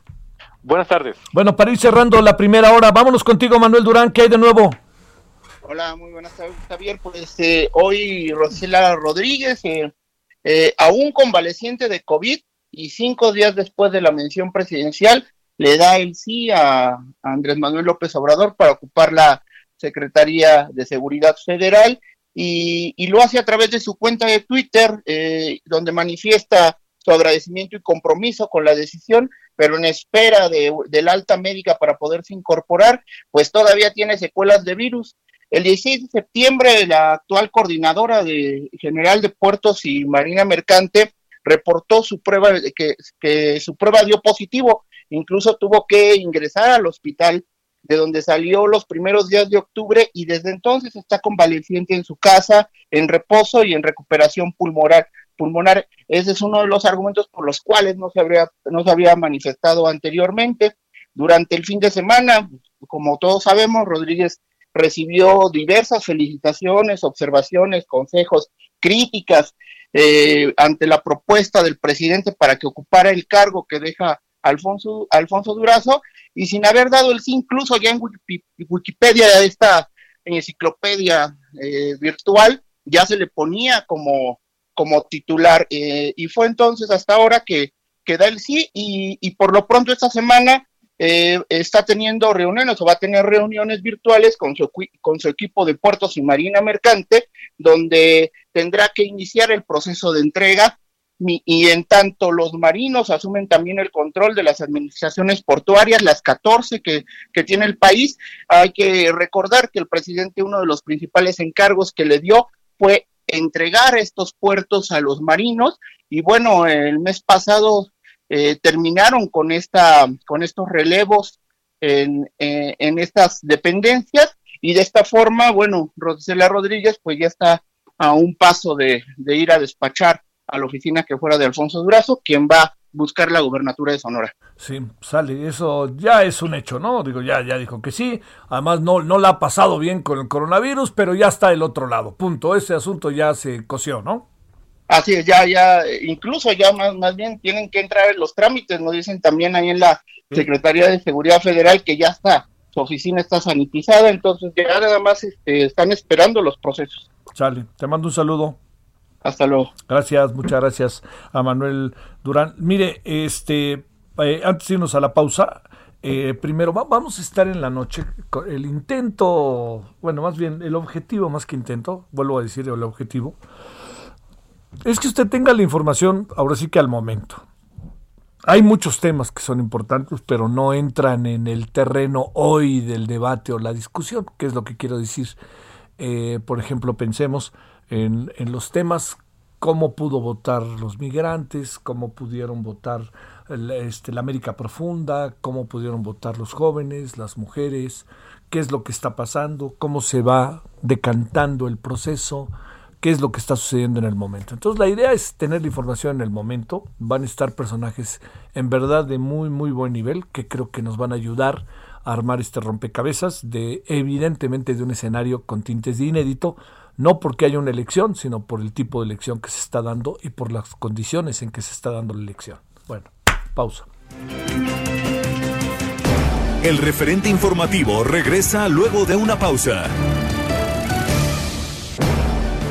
Buenas tardes. Bueno, para ir cerrando la primera hora, vámonos contigo, Manuel Durán, ¿qué hay de nuevo? Hola, muy buenas tardes, Javier. Pues eh, hoy Rosela Rodríguez, eh, eh, aún convaleciente de COVID y cinco días después de la mención presidencial, le da el sí a, Andrés Manuel López Obrador para ocupar la Secretaría de Seguridad Federal y, lo hace a través de su cuenta de Twitter, donde manifiesta su agradecimiento y compromiso con la decisión, pero en espera de, del alta médica para poderse incorporar, pues todavía tiene secuelas de virus. El 16 de septiembre, la actual coordinadora de, general de puertos y marina mercante reportó su prueba que, su prueba dio positivo, incluso tuvo que ingresar al hospital de donde salió los primeros días de octubre y desde entonces está convaleciente en su casa, en reposo y en recuperación pulmonar. pulmonar. Ese es uno de los argumentos por los cuales no se, habría, no se había manifestado anteriormente. Durante el fin de semana, como todos sabemos, Rodríguez recibió diversas felicitaciones, observaciones, consejos, críticas eh, ante la propuesta del presidente para que ocupara el cargo que deja Alfonso, Alfonso Durazo, y sin haber dado el sí, incluso ya en Wikipedia, esta enciclopedia eh, virtual, ya se le ponía como, como titular, eh, y fue entonces hasta ahora que, que da el sí, y, y por lo pronto esta semana eh, está teniendo reuniones o va a tener reuniones virtuales con su, con su equipo de puertos y marina mercante, donde tendrá que iniciar el proceso de entrega. Y en tanto los marinos asumen también el control de las administraciones portuarias, las 14 que, que, tiene el país, hay que recordar que el presidente uno de los principales encargos que le dio fue entregar estos puertos a los marinos. Y bueno, el mes pasado eh, terminaron con, esta, con estos relevos en, eh, estas dependencias y de esta forma, bueno, Rosela Rodríguez pues ya está a un paso de, de ir a despachar a la oficina que fuera de Alfonso Durazo, quien va a buscar la gubernatura de Sonora. Sí, sale, eso ya es un hecho, ¿no? Digo, ya, ya dijo que sí, además no, no la ha pasado bien con el coronavirus, pero ya está del otro lado, punto, ese asunto ya se coció, ¿no? Así es, ya, ya, incluso ya más, más bien tienen que entrar en los trámites, nos dicen también ahí en la Secretaría de Seguridad Federal que ya está, su oficina está sanitizada, entonces ya nada más este, están esperando los procesos. Sale, te mando un saludo. Hasta luego. Gracias, muchas gracias a Manuel Durán. Mire, este, eh, antes de irnos a la pausa, Eh, primero, vamos a estar en la noche. El intento, bueno, más bien el objetivo, más que intento, vuelvo a decir el objetivo, es que usted tenga la información ahora sí que al momento. Hay muchos temas que son importantes, pero no entran en el terreno hoy del debate o la discusión, que es lo que quiero decir. Eh, por ejemplo, pensemos en, los temas cómo pudo votar los migrantes, cómo pudieron votar este, la América Profunda, cómo pudieron votar los jóvenes, las mujeres, qué es lo que está pasando, cómo se va decantando el proceso, qué es lo que está sucediendo en el momento. Entonces la idea es tener la información en el momento, van a estar personajes en verdad de muy muy buen nivel que creo que nos van a ayudar a armar este rompecabezas de evidentemente de un escenario con tintes de inédito, no porque haya una elección, sino por el tipo de elección que se está dando y por las condiciones en que se está dando la elección. Bueno, pausa. El referente informativo regresa luego de una pausa.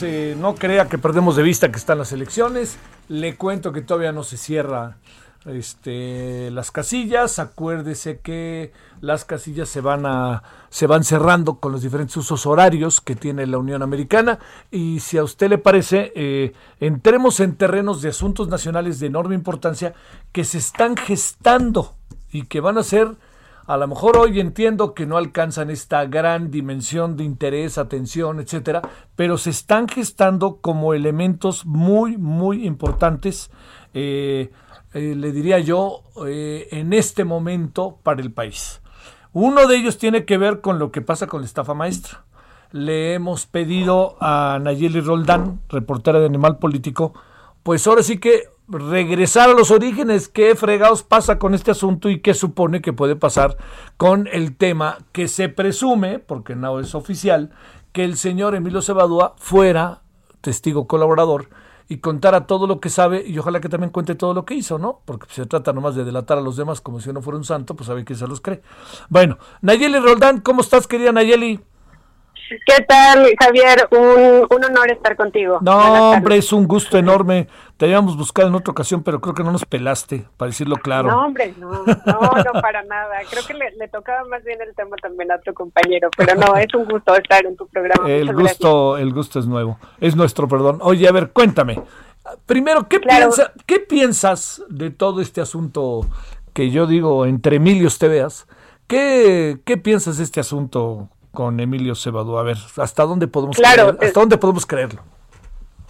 Eh, no crea que perdemos de vista que están las elecciones. Le cuento que todavía no se cierra este, las casillas. Acuérdese que las casillas se van a se van cerrando con los diferentes usos horarios que tiene la Unión Americana. Y si a usted le parece, eh, entremos en terrenos de asuntos nacionales de enorme importancia que se están gestando y que van a ser a lo mejor hoy entiendo que no alcanzan esta gran dimensión de interés, atención, etcétera, pero se están gestando como elementos muy, muy importantes, eh, eh, le diría yo, eh, en este momento para el país. Uno de ellos tiene que ver con lo que pasa con la estafa maestra. Le hemos pedido a Nayeli Roldán, reportera de Animal Político, pues ahora sí que regresar a los orígenes, qué fregados pasa con este asunto y qué supone que puede pasar con el tema que se presume, porque no es oficial, que el señor Emilio Cebadúa fuera testigo colaborador y contara todo lo que sabe y ojalá que también cuente todo lo que hizo, ¿no? Porque se trata nomás de delatar a los demás como si uno fuera un santo, pues sabe que se los cree. Bueno, Nayeli Roldán, ¿cómo estás, querida Nayeli? ¿Qué tal, Javier? Un, honor estar contigo. No, hombre, es un gusto enorme. Te habíamos buscado en otra ocasión, pero creo que no nos pelaste, para decirlo claro. No, hombre, no, no, no para nada. Creo que le, tocaba más bien el tema también a otro compañero, pero no, es un gusto estar en tu programa. El gusto, el gusto es nuevo, es nuestro, perdón. Oye, a ver, cuéntame. Primero, ¿qué, ¿qué piensas de todo este asunto que yo digo entre Emilios te veas? ¿Qué, ¿Qué piensas de este asunto con Emilio Cebadú. A ver, ¿hasta dónde podemos claro, ¿Hasta dónde podemos creerlo?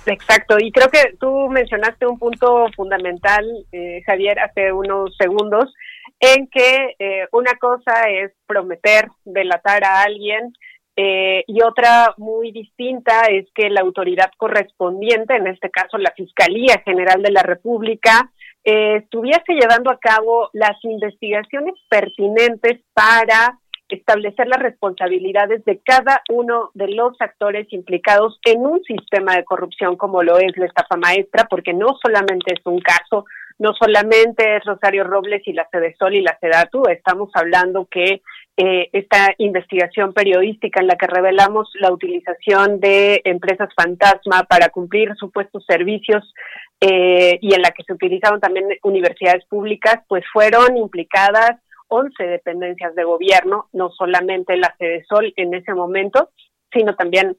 Exacto, y creo que tú mencionaste un punto fundamental, eh, Javier, hace unos segundos, en que eh, una cosa es prometer delatar a alguien eh, y otra muy distinta es que la autoridad correspondiente, en este caso la Fiscalía General de la República, estuviese llevando a cabo las investigaciones pertinentes para establecer las responsabilidades de cada uno de los actores implicados en un sistema de corrupción como lo es la estafa maestra, porque no solamente es un caso, no solamente es Rosario Robles y la Sol y la Sedatu, estamos hablando que eh, esta investigación periodística en la que revelamos la utilización de empresas fantasma para cumplir supuestos servicios eh, y en la que se utilizaron también universidades públicas, pues fueron implicadas 11 dependencias de gobierno, no solamente la Sede Sol en ese momento, sino también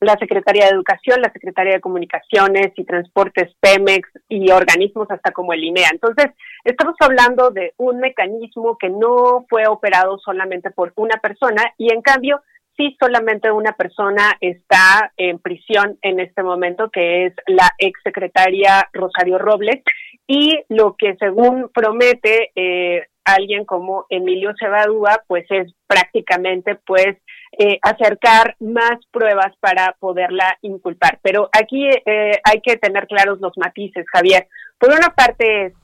la Secretaría de Educación, la Secretaría de Comunicaciones y Transportes, Pemex y organismos hasta como el INEA. Entonces, estamos hablando de un mecanismo que no fue operado solamente por una persona y en cambio sí solamente una persona está en prisión en este momento, que es la exsecretaria Rosario Robles, y lo que según promete eh, alguien como Emilio Cebadúa, pues es prácticamente pues eh, acercar más pruebas para poderla inculpar. Pero aquí eh, hay que tener claros los matices, Javier. Por una parte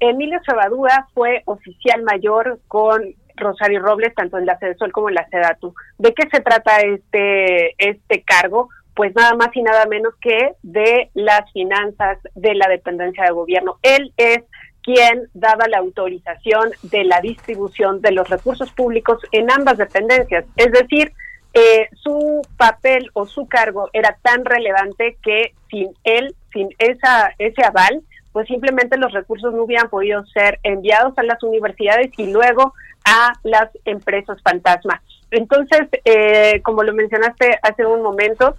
Emilio Cebadúa fue oficial mayor con Rosario Robles, tanto en la Sol como en la SEDATU. ¿De qué se trata este, este cargo? Pues nada más y nada menos que de las finanzas de la dependencia de gobierno. Él es quien daba la autorización de la distribución de los recursos públicos en ambas dependencias. Es decir, eh, su papel o su cargo era tan relevante que sin él, sin esa, ese aval, pues simplemente los recursos no hubieran podido ser enviados a las universidades y luego a las empresas fantasma. Entonces, eh, como lo mencionaste hace un momento,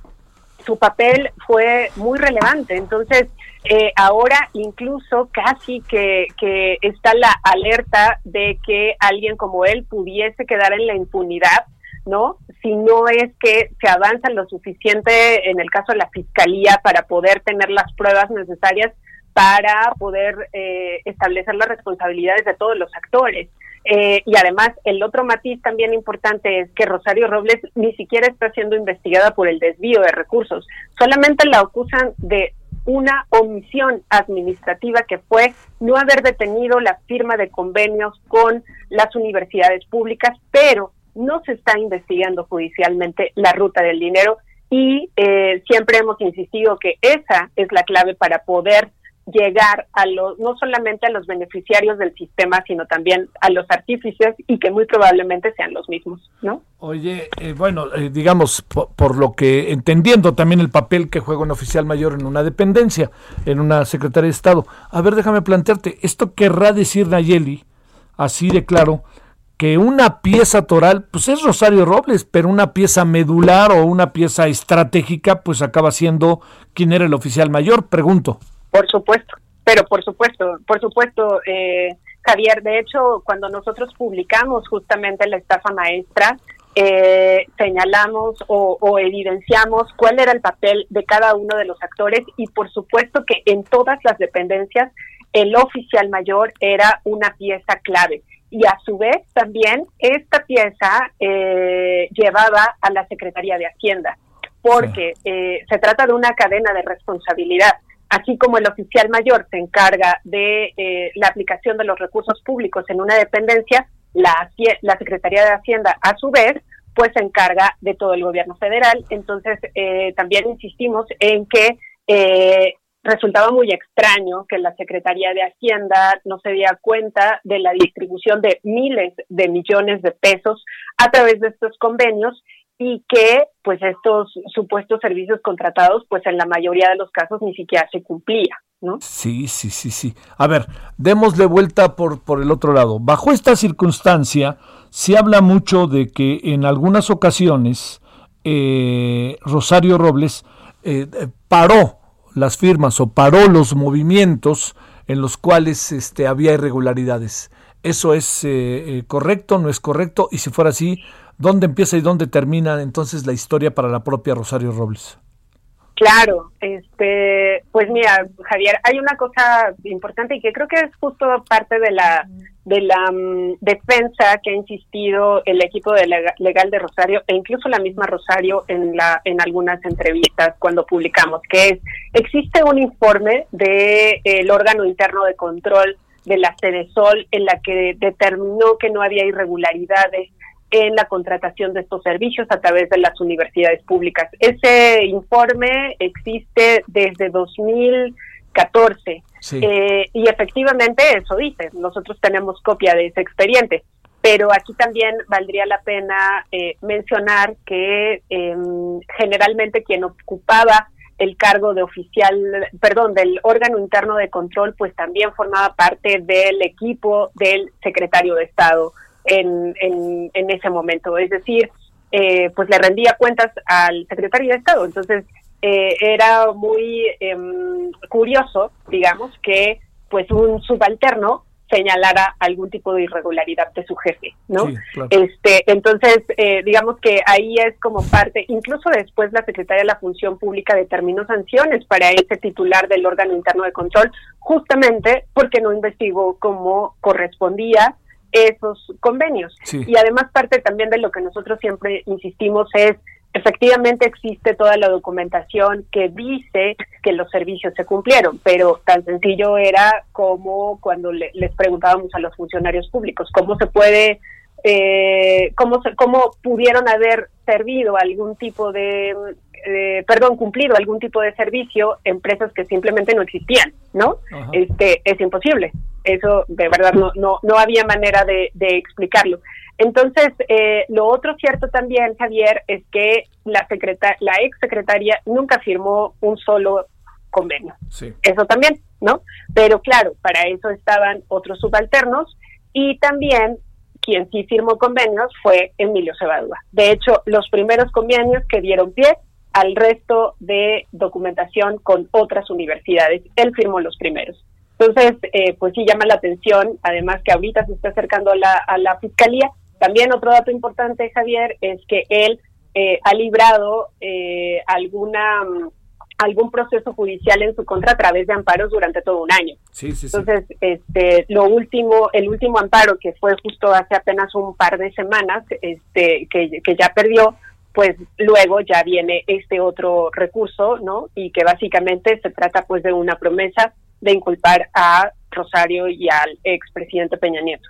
su papel fue muy relevante. Entonces, eh, ahora incluso casi que, que está la alerta de que alguien como él pudiese quedar en la impunidad, ¿no? Si no es que se avanza lo suficiente en el caso de la fiscalía para poder tener las pruebas necesarias para poder eh, establecer las responsabilidades de todos los actores. Eh, y además, el otro matiz también importante es que Rosario Robles ni siquiera está siendo investigada por el desvío de recursos, solamente la acusan de una omisión administrativa que fue no haber detenido la firma de convenios con las universidades públicas, pero no se está investigando judicialmente la ruta del dinero y eh, siempre hemos insistido que esa es la clave para poder llegar a los, no solamente a los beneficiarios del sistema, sino también a los artífices y que muy probablemente sean los mismos, ¿no? Oye, eh, bueno, eh, digamos, por, lo que entendiendo también el papel que juega un oficial mayor en una dependencia, en una Secretaría de Estado. A ver, déjame plantearte, ¿esto querrá decir Nayeli, así de claro, que una pieza toral, pues es Rosario Robles, pero una pieza medular o una pieza estratégica, pues acaba siendo quién era el oficial mayor, pregunto. Por supuesto, pero por supuesto, por supuesto, eh, Javier, de hecho, cuando nosotros publicamos justamente la estafa maestra, eh, señalamos o, o, evidenciamos cuál era el papel de cada uno de los actores y por supuesto que en todas las dependencias el oficial mayor era una pieza clave. Y a su vez también esta pieza eh, llevaba a la Secretaría de Hacienda porque eh, se trata de una cadena de responsabilidad así como el oficial mayor se encarga de eh, la aplicación de los recursos públicos en una dependencia, la, Secretaría de Hacienda, a su vez, pues se encarga de todo el gobierno federal. Entonces, eh, también insistimos en que eh, resultaba muy extraño que la Secretaría de Hacienda no se diera cuenta de la distribución de miles de millones de pesos a través de estos convenios y que pues estos supuestos servicios contratados pues en la mayoría de los casos ni siquiera se cumplía, ¿no? Sí, sí, sí, sí. A ver, démosle vuelta por, por el otro lado. Bajo esta circunstancia se habla mucho de que en algunas ocasiones eh, Rosario Robles eh, eh, paró las firmas o paró los movimientos en los cuales este, había irregularidades. ¿Eso es correcto? ¿No es correcto? Y si fuera así, ¿Dónde empieza y dónde termina entonces la historia para la propia Rosario Robles? Claro, este, pues mira, Javier, hay una cosa importante y que creo que es justo parte de la de la mm, defensa que ha insistido el equipo de legal de Rosario e incluso la misma Rosario en la en algunas entrevistas cuando publicamos que es existe un informe de el órgano interno de control de la Sol en la que determinó que no había irregularidades en la contratación de estos servicios a través de las universidades públicas. Ese informe existe desde 2014 eh, y efectivamente eso dice, nosotros tenemos copia de ese expediente, pero aquí también valdría la pena eh, mencionar que em, generalmente quien ocupaba el cargo de oficial, perdón, del órgano interno de control, pues también formaba parte del equipo del secretario de Estado en, en, ese momento. Es decir, eh, pues le rendía cuentas al secretario de Estado. Entonces, eh, era muy em, curioso, digamos, que pues un subalterno señalara algún tipo de irregularidad de su jefe, ¿no? Este, entonces, eh, digamos que ahí es como parte, incluso después la Secretaría de la Función Pública determinó sanciones para ese titular del órgano interno de control, justamente porque no investigó como correspondía esos convenios. Y además parte también de lo que nosotros siempre insistimos es, efectivamente existe toda la documentación que dice que los servicios se cumplieron, pero tan sencillo era como cuando les preguntábamos a los funcionarios públicos, ¿cómo se puede eh, cómo, cómo pudieron haber servido algún tipo de, perdón, cumplido algún tipo de servicio empresas que simplemente no existían, ¿no? Este es imposible. Eso de verdad no no no había manera de, de explicarlo. Entonces, eh, lo otro cierto también, Javier, es que la, secreta la ex secretaria nunca firmó un solo convenio. Sí. Eso también, ¿no? Pero claro, para eso estaban otros subalternos y también quien sí firmó convenios fue Emilio Cebadúa. De hecho, los primeros convenios que dieron pie al resto de documentación con otras universidades, él firmó los primeros. Entonces, eh, pues sí llama la atención, además que ahorita se está acercando la, a la fiscalía, también otro dato importante, Javier, es que él eh, ha librado eh, alguna mm, algún proceso judicial en su contra a través de amparos durante todo un año. Sí, sí, Entonces, este, lo último, el último amparo que fue justo hace apenas un par de semanas, este, que, que ya perdió, pues luego ya viene este otro recurso, ¿no? Y que básicamente se trata pues de una promesa de inculpar a Rosario y al expresidente Peña Nieto.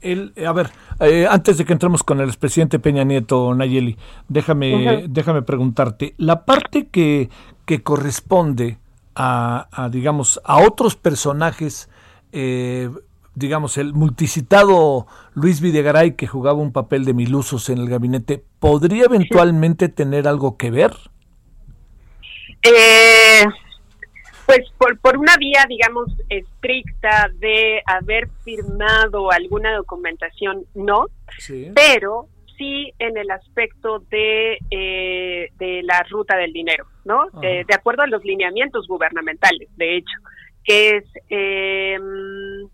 El, a ver, eh, antes de que entremos con el expresidente Peña Nieto, Nayeli, déjame, déjame preguntarte, la parte que, que corresponde a, digamos, a otros personajes, eh, digamos, el multicitado Luis Videgaray, que jugaba un papel de milusos en el gabinete, ¿podría eventualmente tener algo que ver? Eh, pues por, por una vía, digamos, estricta de haber firmado alguna documentación, no, pero sí en el aspecto de, eh, de la ruta del dinero, ¿no? de acuerdo a los lineamientos gubernamentales, de hecho, que es... Em,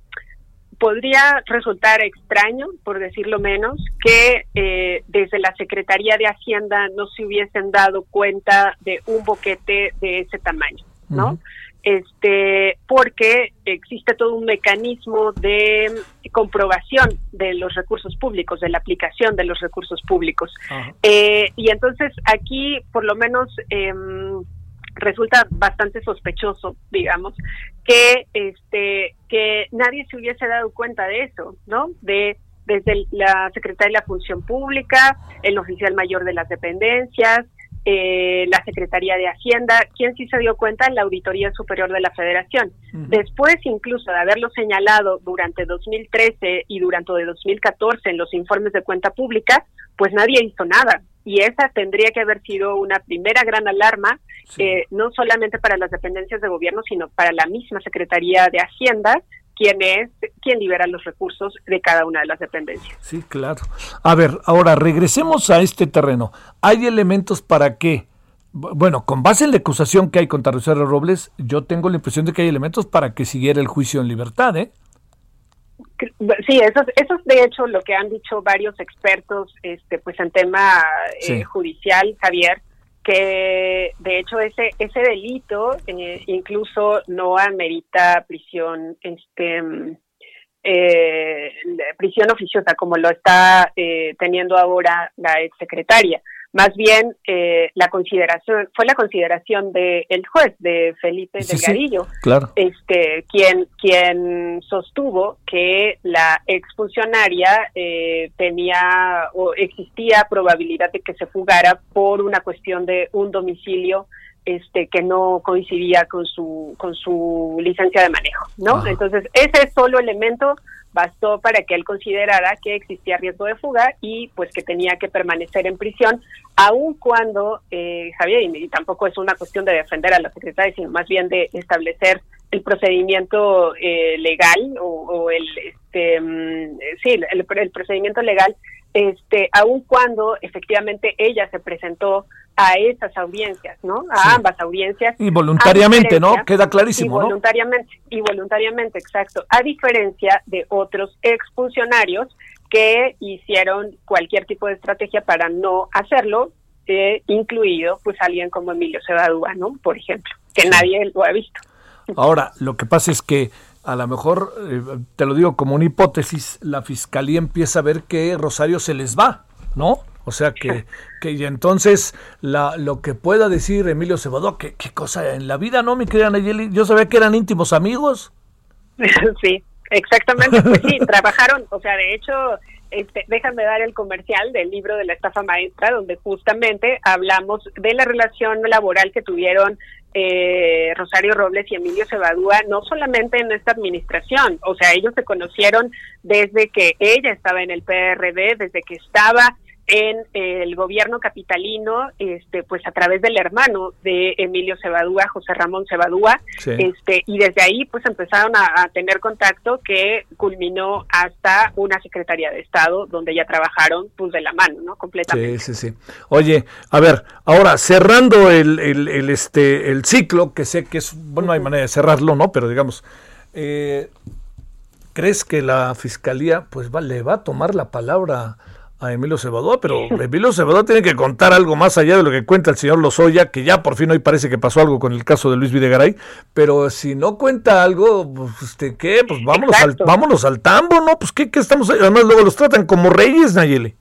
podría resultar extraño, por decirlo menos, que eh, desde la Secretaría de Hacienda no se hubiesen dado cuenta de un boquete de ese tamaño, ¿no? Este, porque existe todo un mecanismo de comprobación de los recursos públicos, de la aplicación de los recursos públicos. Eh, y entonces aquí, por lo menos, em, resulta bastante sospechoso, digamos, que este que nadie se hubiese dado cuenta de eso, ¿no? De desde la Secretaría de la Función Pública, el oficial mayor de las dependencias, eh, la Secretaría de Hacienda, quien sí se dio cuenta en la Auditoría Superior de la Federación. Después, incluso de haberlo señalado durante 2013 y durante 2014 en los informes de cuenta pública, pues nadie hizo nada. Y esa tendría que haber sido una primera gran alarma, eh, no solamente para las dependencias de gobierno, sino para la misma Secretaría de Hacienda, quién es quien libera los recursos de cada una de las dependencias. Sí, claro. A ver, ahora regresemos a este terreno. ¿Hay elementos para que, bueno, con base en la acusación que hay contra Rosario Robles, yo tengo la impresión de que hay elementos para que siguiera el juicio en libertad, ¿eh? Sí, eso, eso es de hecho lo que han dicho varios expertos este, pues en tema eh, judicial, Javier, que de hecho ese ese delito eh, incluso no amerita prisión este eh, prisión oficiosa como lo está eh, teniendo ahora la exsecretaria más bien eh, la consideración fue la consideración de el juez de Felipe Delgadillo claro. este quien quien sostuvo que la exfuncionaria eh, tenía o existía probabilidad de que se fugara por una cuestión de un domicilio este que no coincidía con su con su licencia de manejo no entonces ese solo elemento bastó para que él considerara que existía riesgo de fuga y pues que tenía que permanecer en prisión, aun cuando, eh, Javier, y tampoco es una cuestión de defender a la secretaria, sino más bien de establecer el procedimiento eh, legal o, el, este, mm, sí, el, el procedimiento legal, este, aun cuando efectivamente ella se presentó a esas audiencias, ¿no? A ambas audiencias. Y voluntariamente, ¿no? Queda clarísimo, y voluntariamente, Y voluntariamente, exacto. A diferencia de otros exfuncionarios que hicieron cualquier tipo de estrategia para no hacerlo, eh, incluido pues alguien como Emilio Cebadúa, ¿no? Por ejemplo, que nadie lo ha visto. Ahora, lo que pasa es que a lo mejor, eh, te lo digo como una hipótesis, la fiscalía empieza a ver que Rosario se les va, ¿no? O sea que, que y entonces la, lo que pueda decir Emilio Cebadó, ¿qué, cosa en la vida, ¿no, mi querida Nayeli? Yo sabía que eran íntimos amigos. Sí, exactamente, pues sí, trabajaron, o sea, de hecho, este, déjame dar el comercial del libro de la estafa maestra, donde justamente hablamos de la relación laboral que tuvieron eh, Rosario Robles y Emilio Cebadúa, no solamente en esta administración, o sea, ellos se conocieron desde que ella estaba en el PRD, desde que estaba en el gobierno capitalino, este, pues a través del hermano de Emilio Cebadúa, José Ramón Cebadúa, este, y desde ahí pues empezaron a, tener contacto que culminó hasta una Secretaría de Estado donde ya trabajaron pues de la mano, ¿no? Completamente. Sí, sí, sí. Oye, a ver, ahora cerrando el, el, este, el ciclo, que sé que es, bueno, no hay manera de cerrarlo, ¿no? Pero digamos, eh, ¿crees que la Fiscalía pues va, le va a tomar la palabra a Emilio Cebadúa, pero Emilio Cebadúa tiene que contar algo más allá de lo que cuenta el señor Lozoya, que ya por fin hoy parece que pasó algo con el caso de Luis Videgaray, pero si no cuenta algo, pues este, ¿qué? Pues vámonos al, vámonos al tambo, ¿no? Pues ¿qué, qué estamos Además luego los tratan como reyes, Nayeli.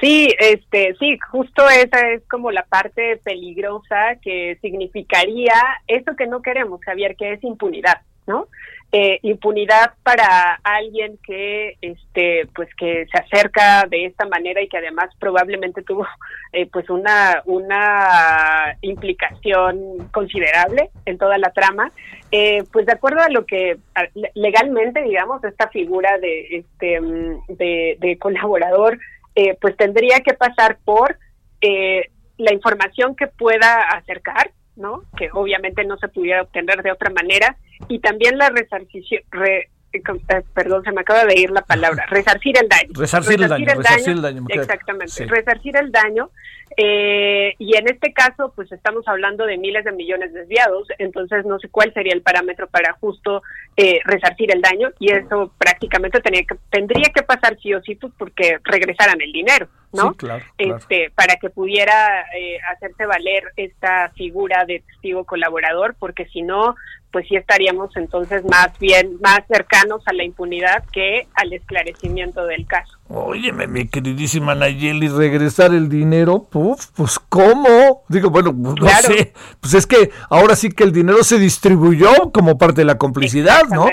Sí, este, sí, justo esa es como la parte peligrosa que significaría eso que no queremos, Javier, que es impunidad, ¿no? Eh, impunidad para alguien que este pues que se acerca de esta manera y que además probablemente tuvo eh, pues una una implicación considerable en toda la trama. Eh, pues de acuerdo a lo que legalmente digamos esta figura de este de, de colaborador pues tendría que pasar por la información que pueda acercar no que obviamente no se pudiera obtener de otra manera y también la resarcición, eh, perdón, se me acaba de ir la palabra, resarcir el daño. Resarcir, el, daño, resarcir el daño. Exactamente, resarcir el daño. Eh, y en este caso, pues estamos hablando de miles de millones desviados, entonces no sé cuál sería el parámetro para justo eh, resarcir el daño y eso prácticamente tenía que, tendría que pasar sí o sí, pues porque regresaran el dinero. ¿No? Este, para que pudiera eh, hacerse valer esta figura de testigo colaborador, porque si no, pues sí estaríamos entonces más bien más cercanos a la impunidad que al esclarecimiento del caso. Óyeme, mi queridísima Nayeli, regresar el dinero, pues, pues ¿cómo? Digo, bueno, no sé, pues es que ahora sí que el dinero se distribuyó como parte de la complicidad, ¿no?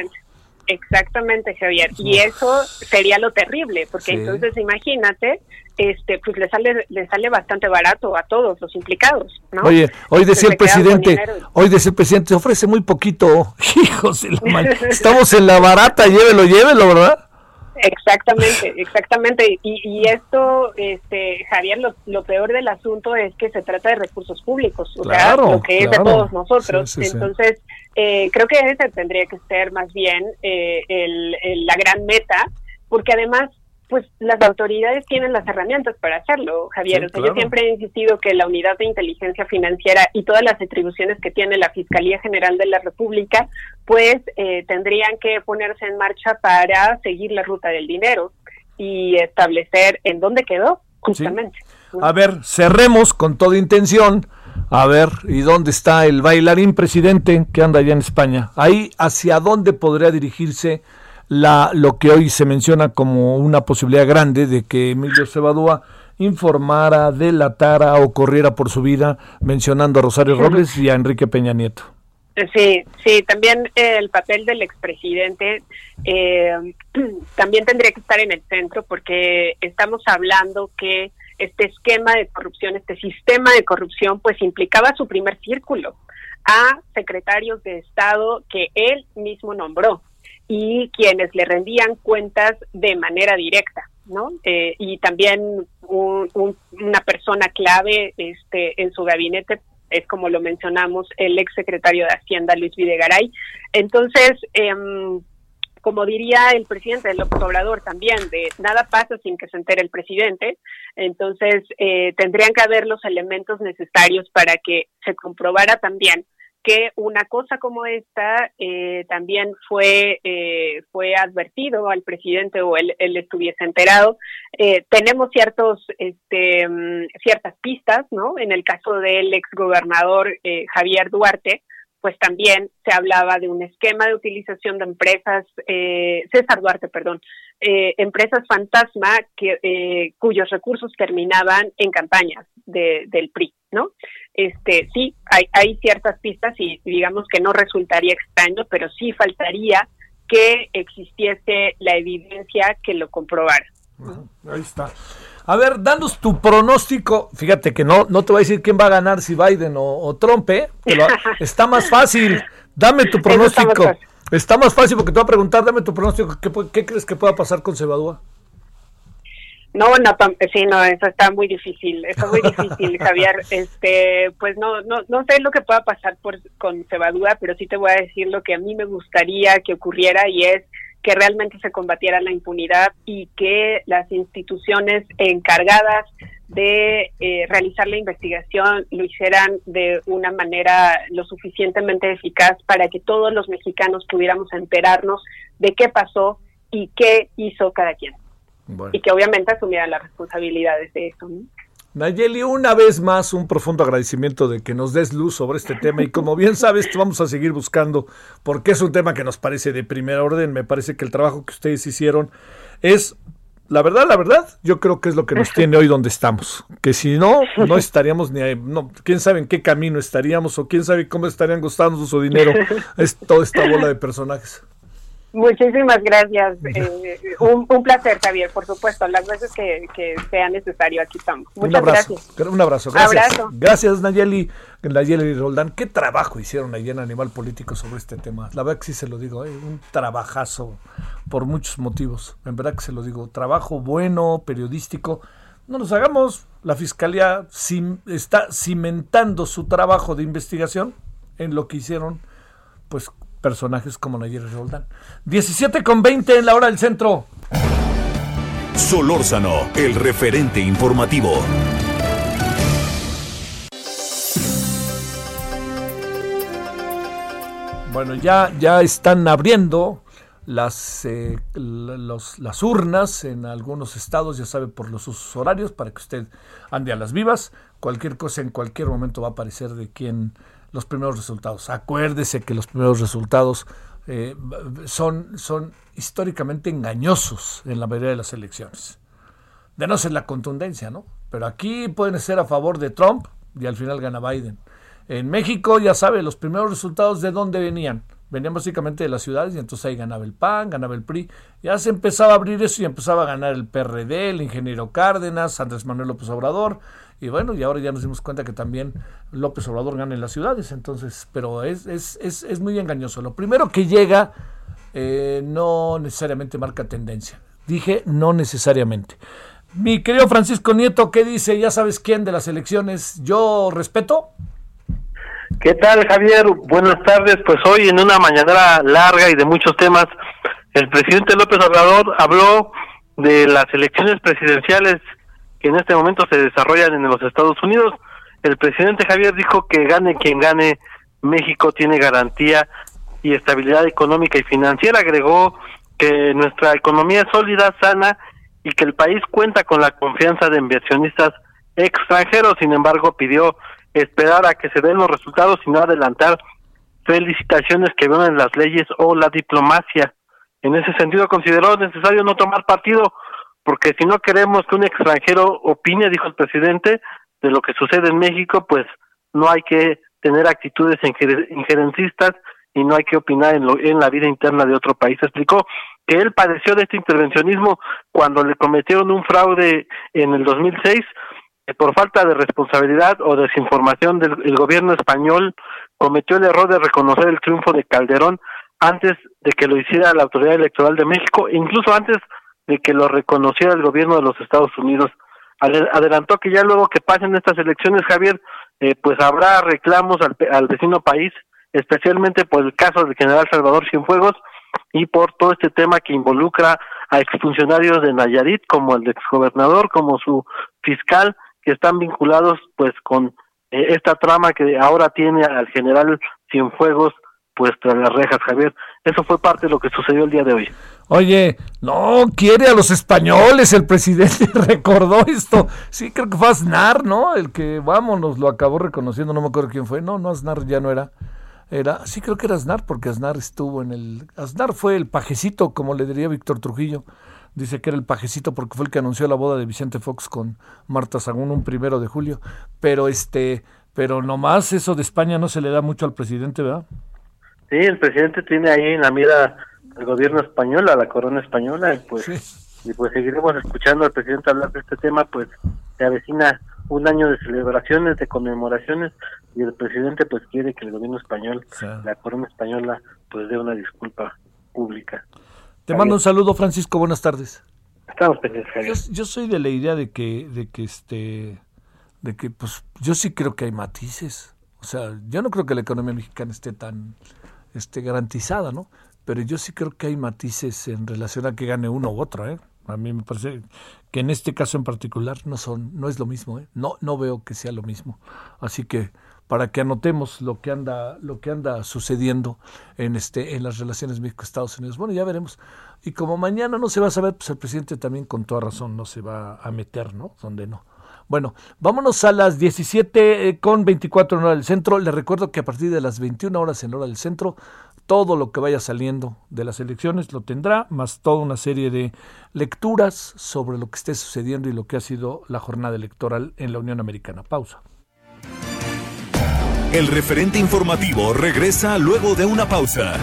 Exactamente, Javier. Y eso sería lo terrible, porque entonces imagínate este pues le sale le sale bastante barato a todos los implicados ¿no? oye hoy decía el presidente hoy decía el presidente se ofrece muy poquito hijos estamos en la barata llévelo llévelo verdad Exactamente, exactamente. Y, y esto, este, Javier, lo, lo, peor del asunto es que se trata de recursos públicos, o sea, lo que es de todos nosotros. Entonces, Eh, creo que ese tendría que ser más bien eh, el, la gran meta, porque además pues las autoridades tienen las herramientas para hacerlo, Javier. Yo siempre he insistido que la unidad de inteligencia financiera y todas las atribuciones que tiene la Fiscalía General de la República, pues eh, tendrían que ponerse en marcha para seguir la ruta del dinero y establecer en dónde quedó, justamente. A ver, cerremos con toda intención. A ver, ¿y dónde está el bailarín presidente que anda allá en España? Ahí, ¿hacia dónde podría dirigirse? La, lo que hoy se menciona como una posibilidad grande de que Emilio Cebadúa informara, delatara o corriera por su vida, mencionando a Rosario Robles y a Enrique Peña Nieto. Sí, sí, también el papel del expresidente eh, también tendría que estar en el centro porque estamos hablando que este esquema de corrupción, este sistema de corrupción, pues implicaba su primer círculo a secretarios de Estado que él mismo nombró y quienes le rendían cuentas de manera directa, ¿no? Eh, y también una persona clave este, en su gabinete es como lo mencionamos el ex secretario de Hacienda Luis Videgaray. Entonces, em, como diría el presidente del Obrador también, de nada pasa sin que se entere el presidente, entonces eh, tendrían que haber los elementos necesarios para que se comprobara también que una cosa como esta eh, también fue eh, fue advertido al presidente o él, él estuviese enterado. Eh, tenemos ciertos este, mm, ciertas pistas, ¿no? En el caso del exgobernador Javier Duarte, pues también se hablaba de un esquema de utilización de empresas, César Duarte, perdón, empresas fantasma que, cuyos recursos terminaban en campañas del PRI, ¿no? Este, sí, hay, hay ciertas pistas y digamos que no resultaría extraño, pero sí faltaría que existiese la evidencia que lo comprobara. Ahí está. A ver, danos tu pronóstico. Fíjate que no, no te voy a decir quién va a ganar, si Biden o, Trump, ¿eh? está más fácil. Dame tu pronóstico. Está más, fácil porque te voy a preguntar, dame tu pronóstico. ¿Qué, qué crees que pueda pasar con Cebadúa? No, no, sí, no, eso está muy difícil, está muy difícil, Javier. Este, pues no, no, no sé lo que pueda pasar por, con Cebadúa, pero sí te voy a decir lo que a mí me gustaría que ocurriera y es que realmente se combatiera la impunidad y que las instituciones encargadas de eh, realizar la investigación lo hicieran de una manera lo suficientemente eficaz para que todos los mexicanos pudiéramos enterarnos de qué pasó y qué hizo cada quien y que obviamente asumieran las responsabilidades de eso. Nayeli, una vez más un profundo agradecimiento de que nos des luz sobre este tema y como bien sabes vamos a seguir buscando porque es un tema que nos parece de primera orden, me parece que el trabajo que ustedes hicieron es, la verdad, la verdad, yo creo que es lo que nos tiene hoy donde estamos, que si no, no estaríamos ni, no, quién sabe en qué camino estaríamos o quién sabe cómo estarían gastando su dinero, es toda esta bola de personajes. Muchísimas gracias. Eh, un, placer, Javier, por supuesto. Las veces que, sea necesario, aquí estamos. Muchas un abrazo, gracias. Un abrazo. Gracias. Gracias, Nayeli. Nayeli Roldán. ¿Qué trabajo hicieron allí en Animal Político sobre este tema? La verdad que sí se lo digo, ¿eh? un trabajazo por muchos motivos. En verdad que se lo digo. Trabajo bueno, periodístico. No nos hagamos. La Fiscalía está cimentando su trabajo de investigación en lo que hicieron pues personajes como Nayeli Roldán. 17 con 20 en la hora del centro. Solórzano, el referente informativo. Bueno, ya, ya están abriendo las, eh, las urnas en algunos estados, ya sabe, por los usos horarios, para que usted ande a las vivas. Cualquier cosa en cualquier momento va a aparecer de quién los primeros resultados. Acuérdese que los primeros resultados eh, son, son históricamente engañosos en la mayoría de las elecciones. De no ser la contundencia, ¿no? Pero aquí pueden ser a favor de Trump y al final gana Biden. En México, ya sabe, los primeros resultados de dónde venían. Venían básicamente de las ciudades y entonces ahí ganaba el PAN, ganaba el PRI. Ya se empezaba a abrir eso y empezaba a ganar el PRD, el ingeniero Cárdenas, Andrés Manuel López Obrador. Y bueno, y ahora ya nos dimos cuenta que también López Obrador gana en las ciudades, entonces, pero es, es, es, es muy engañoso. Lo primero que llega eh, no necesariamente marca tendencia. Dije no necesariamente. Mi querido Francisco Nieto, ¿qué dice? Ya sabes quién de las elecciones. Yo respeto. ¿Qué tal, Javier? Buenas tardes. Pues hoy en una mañanera larga y de muchos temas, el presidente López Obrador habló de las elecciones presidenciales en este momento se desarrollan en los Estados Unidos. El presidente Javier dijo que gane quien gane, México tiene garantía y estabilidad económica y financiera. Agregó que nuestra economía es sólida, sana y que el país cuenta con la confianza de inversionistas extranjeros. Sin embargo, pidió esperar a que se den los resultados y no adelantar felicitaciones que en las leyes o la diplomacia. En ese sentido, consideró necesario no tomar partido porque si no queremos que un extranjero opine, dijo el presidente, de lo que sucede en México, pues no hay que tener actitudes injerencistas y no hay que opinar en, lo, en la vida interna de otro país. Explicó que él padeció de este intervencionismo cuando le cometieron un fraude en el 2006 que por falta de responsabilidad o desinformación del gobierno español cometió el error de reconocer el triunfo de Calderón antes de que lo hiciera la autoridad electoral de México, incluso antes de que lo reconociera el gobierno de los Estados Unidos. Adelantó que ya luego que pasen estas elecciones, Javier, eh, pues habrá reclamos al, vecino país, especialmente por el caso del general Salvador Cienfuegos y por todo este tema que involucra a exfuncionarios de Nayarit, como el exgobernador, como su fiscal, que están vinculados pues con eh, esta trama que ahora tiene al general Cienfuegos pues tras las rejas, Javier. Eso fue parte de lo que sucedió el día de hoy. Oye, no, quiere a los españoles, el presidente recordó esto. Sí, creo que fue Aznar, ¿no? El que, vámonos, lo acabó reconociendo, no me acuerdo quién fue. No, no, Aznar ya no era. Era, sí creo que era Aznar, porque Aznar estuvo en el... Aznar fue el pajecito, como le diría Víctor Trujillo. Dice que era el pajecito porque fue el que anunció la boda de Vicente Fox con Marta Sagún un primero de julio. Pero este, pero nomás eso de España no se le da mucho al presidente, ¿verdad? Sí, el presidente tiene ahí en la mira al gobierno español, a la corona española, pues y pues seguiremos escuchando al presidente hablar de este tema, pues se avecina un año de celebraciones, de conmemoraciones y el presidente pues quiere que el gobierno español, la corona española, pues dé una disculpa pública. Te mando un saludo, Francisco. Buenas tardes. Estamos pendientes. Yo, yo, soy de la idea de que, de que este, de que, pues, yo sí creo que hay matices. O sea, yo no creo que la economía mexicana esté tan, este, garantizada, ¿no? Pero yo sí creo que hay matices en relación a que gane uno u otro, ¿eh? A mí me parece que en este caso en particular no son, no es lo mismo, ¿eh? No, no veo que sea lo mismo. Así que para que anotemos lo que anda, lo que anda sucediendo en este, en las relaciones México-Estados Unidos. Bueno, ya veremos. Y como mañana no se va a saber, pues el presidente también con toda razón no se va a meter, ¿no? Donde no. Bueno, vámonos a las 17 eh, con 24 en hora del centro. Les recuerdo que a partir de las 21 horas en hora del centro, todo lo que vaya saliendo de las elecciones lo tendrá, más toda una serie de lecturas sobre lo que esté sucediendo y lo que ha sido la jornada electoral en la Unión Americana. Pausa. El referente informativo regresa luego de una pausa.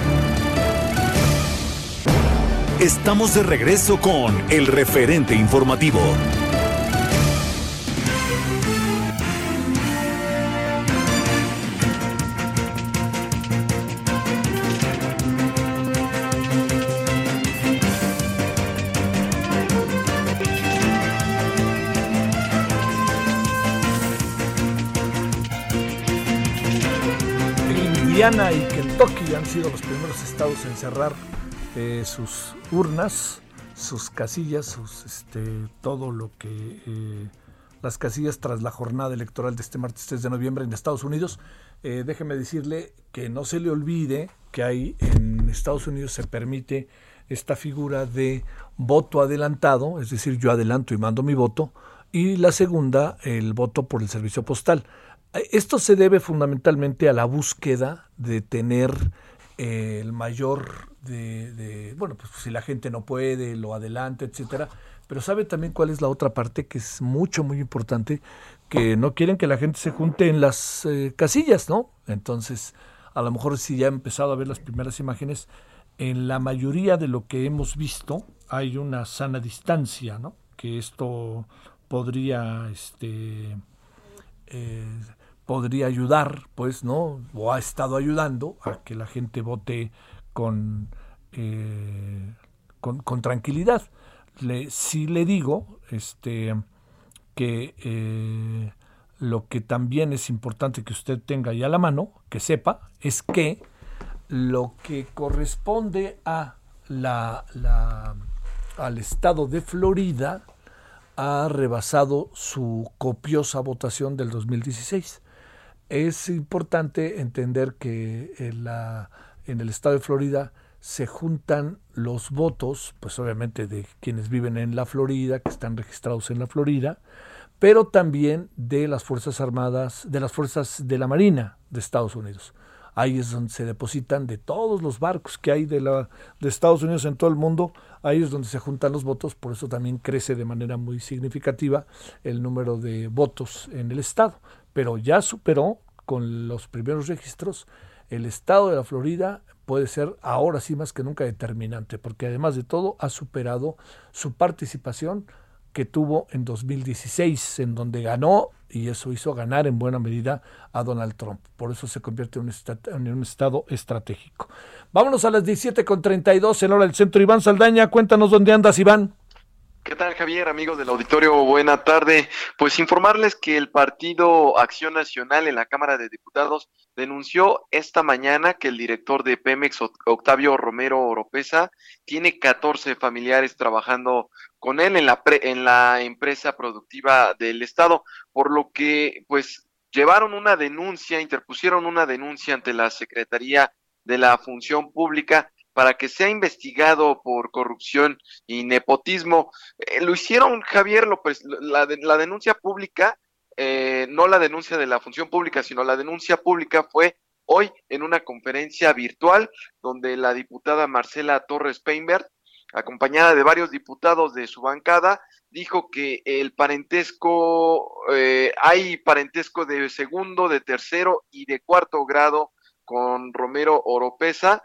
Estamos de regreso con el referente informativo. Indiana y Kentucky han sido los primeros estados en cerrar eh, sus urnas, sus casillas, sus, este, todo lo que eh, las casillas tras la jornada electoral de este martes 3 de noviembre en Estados Unidos. Eh, déjeme decirle que no se le olvide que hay en Estados Unidos se permite esta figura de voto adelantado, es decir, yo adelanto y mando mi voto, y la segunda, el voto por el servicio postal. Esto se debe fundamentalmente a la búsqueda de tener eh, el mayor de, bueno, pues si la gente no puede, lo adelanta, etcétera. Pero sabe también cuál es la otra parte que es mucho, muy importante, que no quieren que la gente se junte en las eh, casillas, ¿no? Entonces, a lo mejor si ya ha empezado a ver las primeras imágenes, en la mayoría de lo que hemos visto hay una sana distancia, ¿no? Que esto podría, este, eh, podría ayudar, pues, ¿no? O ha estado ayudando a que la gente vote con, eh, con, tranquilidad. Le, si le digo este, que eh, lo que también es importante que usted tenga ya la mano, que sepa, es que lo que corresponde a la, la, al estado de Florida ha rebasado su copiosa votación del 2016 es importante entender que en, la, en el estado de Florida se juntan los votos, pues obviamente de quienes viven en la Florida, que están registrados en la Florida, pero también de las Fuerzas Armadas, de las Fuerzas de la Marina de Estados Unidos. Ahí es donde se depositan de todos los barcos que hay de, la, de Estados Unidos en todo el mundo, ahí es donde se juntan los votos, por eso también crece de manera muy significativa el número de votos en el Estado pero ya superó con los primeros registros el estado de la Florida puede ser ahora sí más que nunca determinante, porque además de todo ha superado su participación que tuvo en 2016, en donde ganó y eso hizo ganar en buena medida a Donald Trump. Por eso se convierte en un, en un estado estratégico. Vámonos a las 17.32 en hora del centro. Iván Saldaña, cuéntanos dónde andas, Iván. ¿Qué tal, Javier, amigos del auditorio? Buena tarde. Pues informarles que el Partido Acción Nacional en la Cámara de Diputados denunció esta mañana que el director de Pemex, Octavio Romero Oropesa, tiene 14 familiares trabajando con él en la, en la empresa productiva del Estado, por lo que, pues, llevaron una denuncia, interpusieron una denuncia ante la Secretaría de la Función Pública para que sea investigado por corrupción y nepotismo. Eh, lo hicieron, Javier López, la, la denuncia pública, eh, no la denuncia de la función pública, sino la denuncia pública fue hoy en una conferencia virtual donde la diputada Marcela Torres Peinbert, acompañada de varios diputados de su bancada, dijo que el parentesco, eh, hay parentesco de segundo, de tercero y de cuarto grado con Romero Oropesa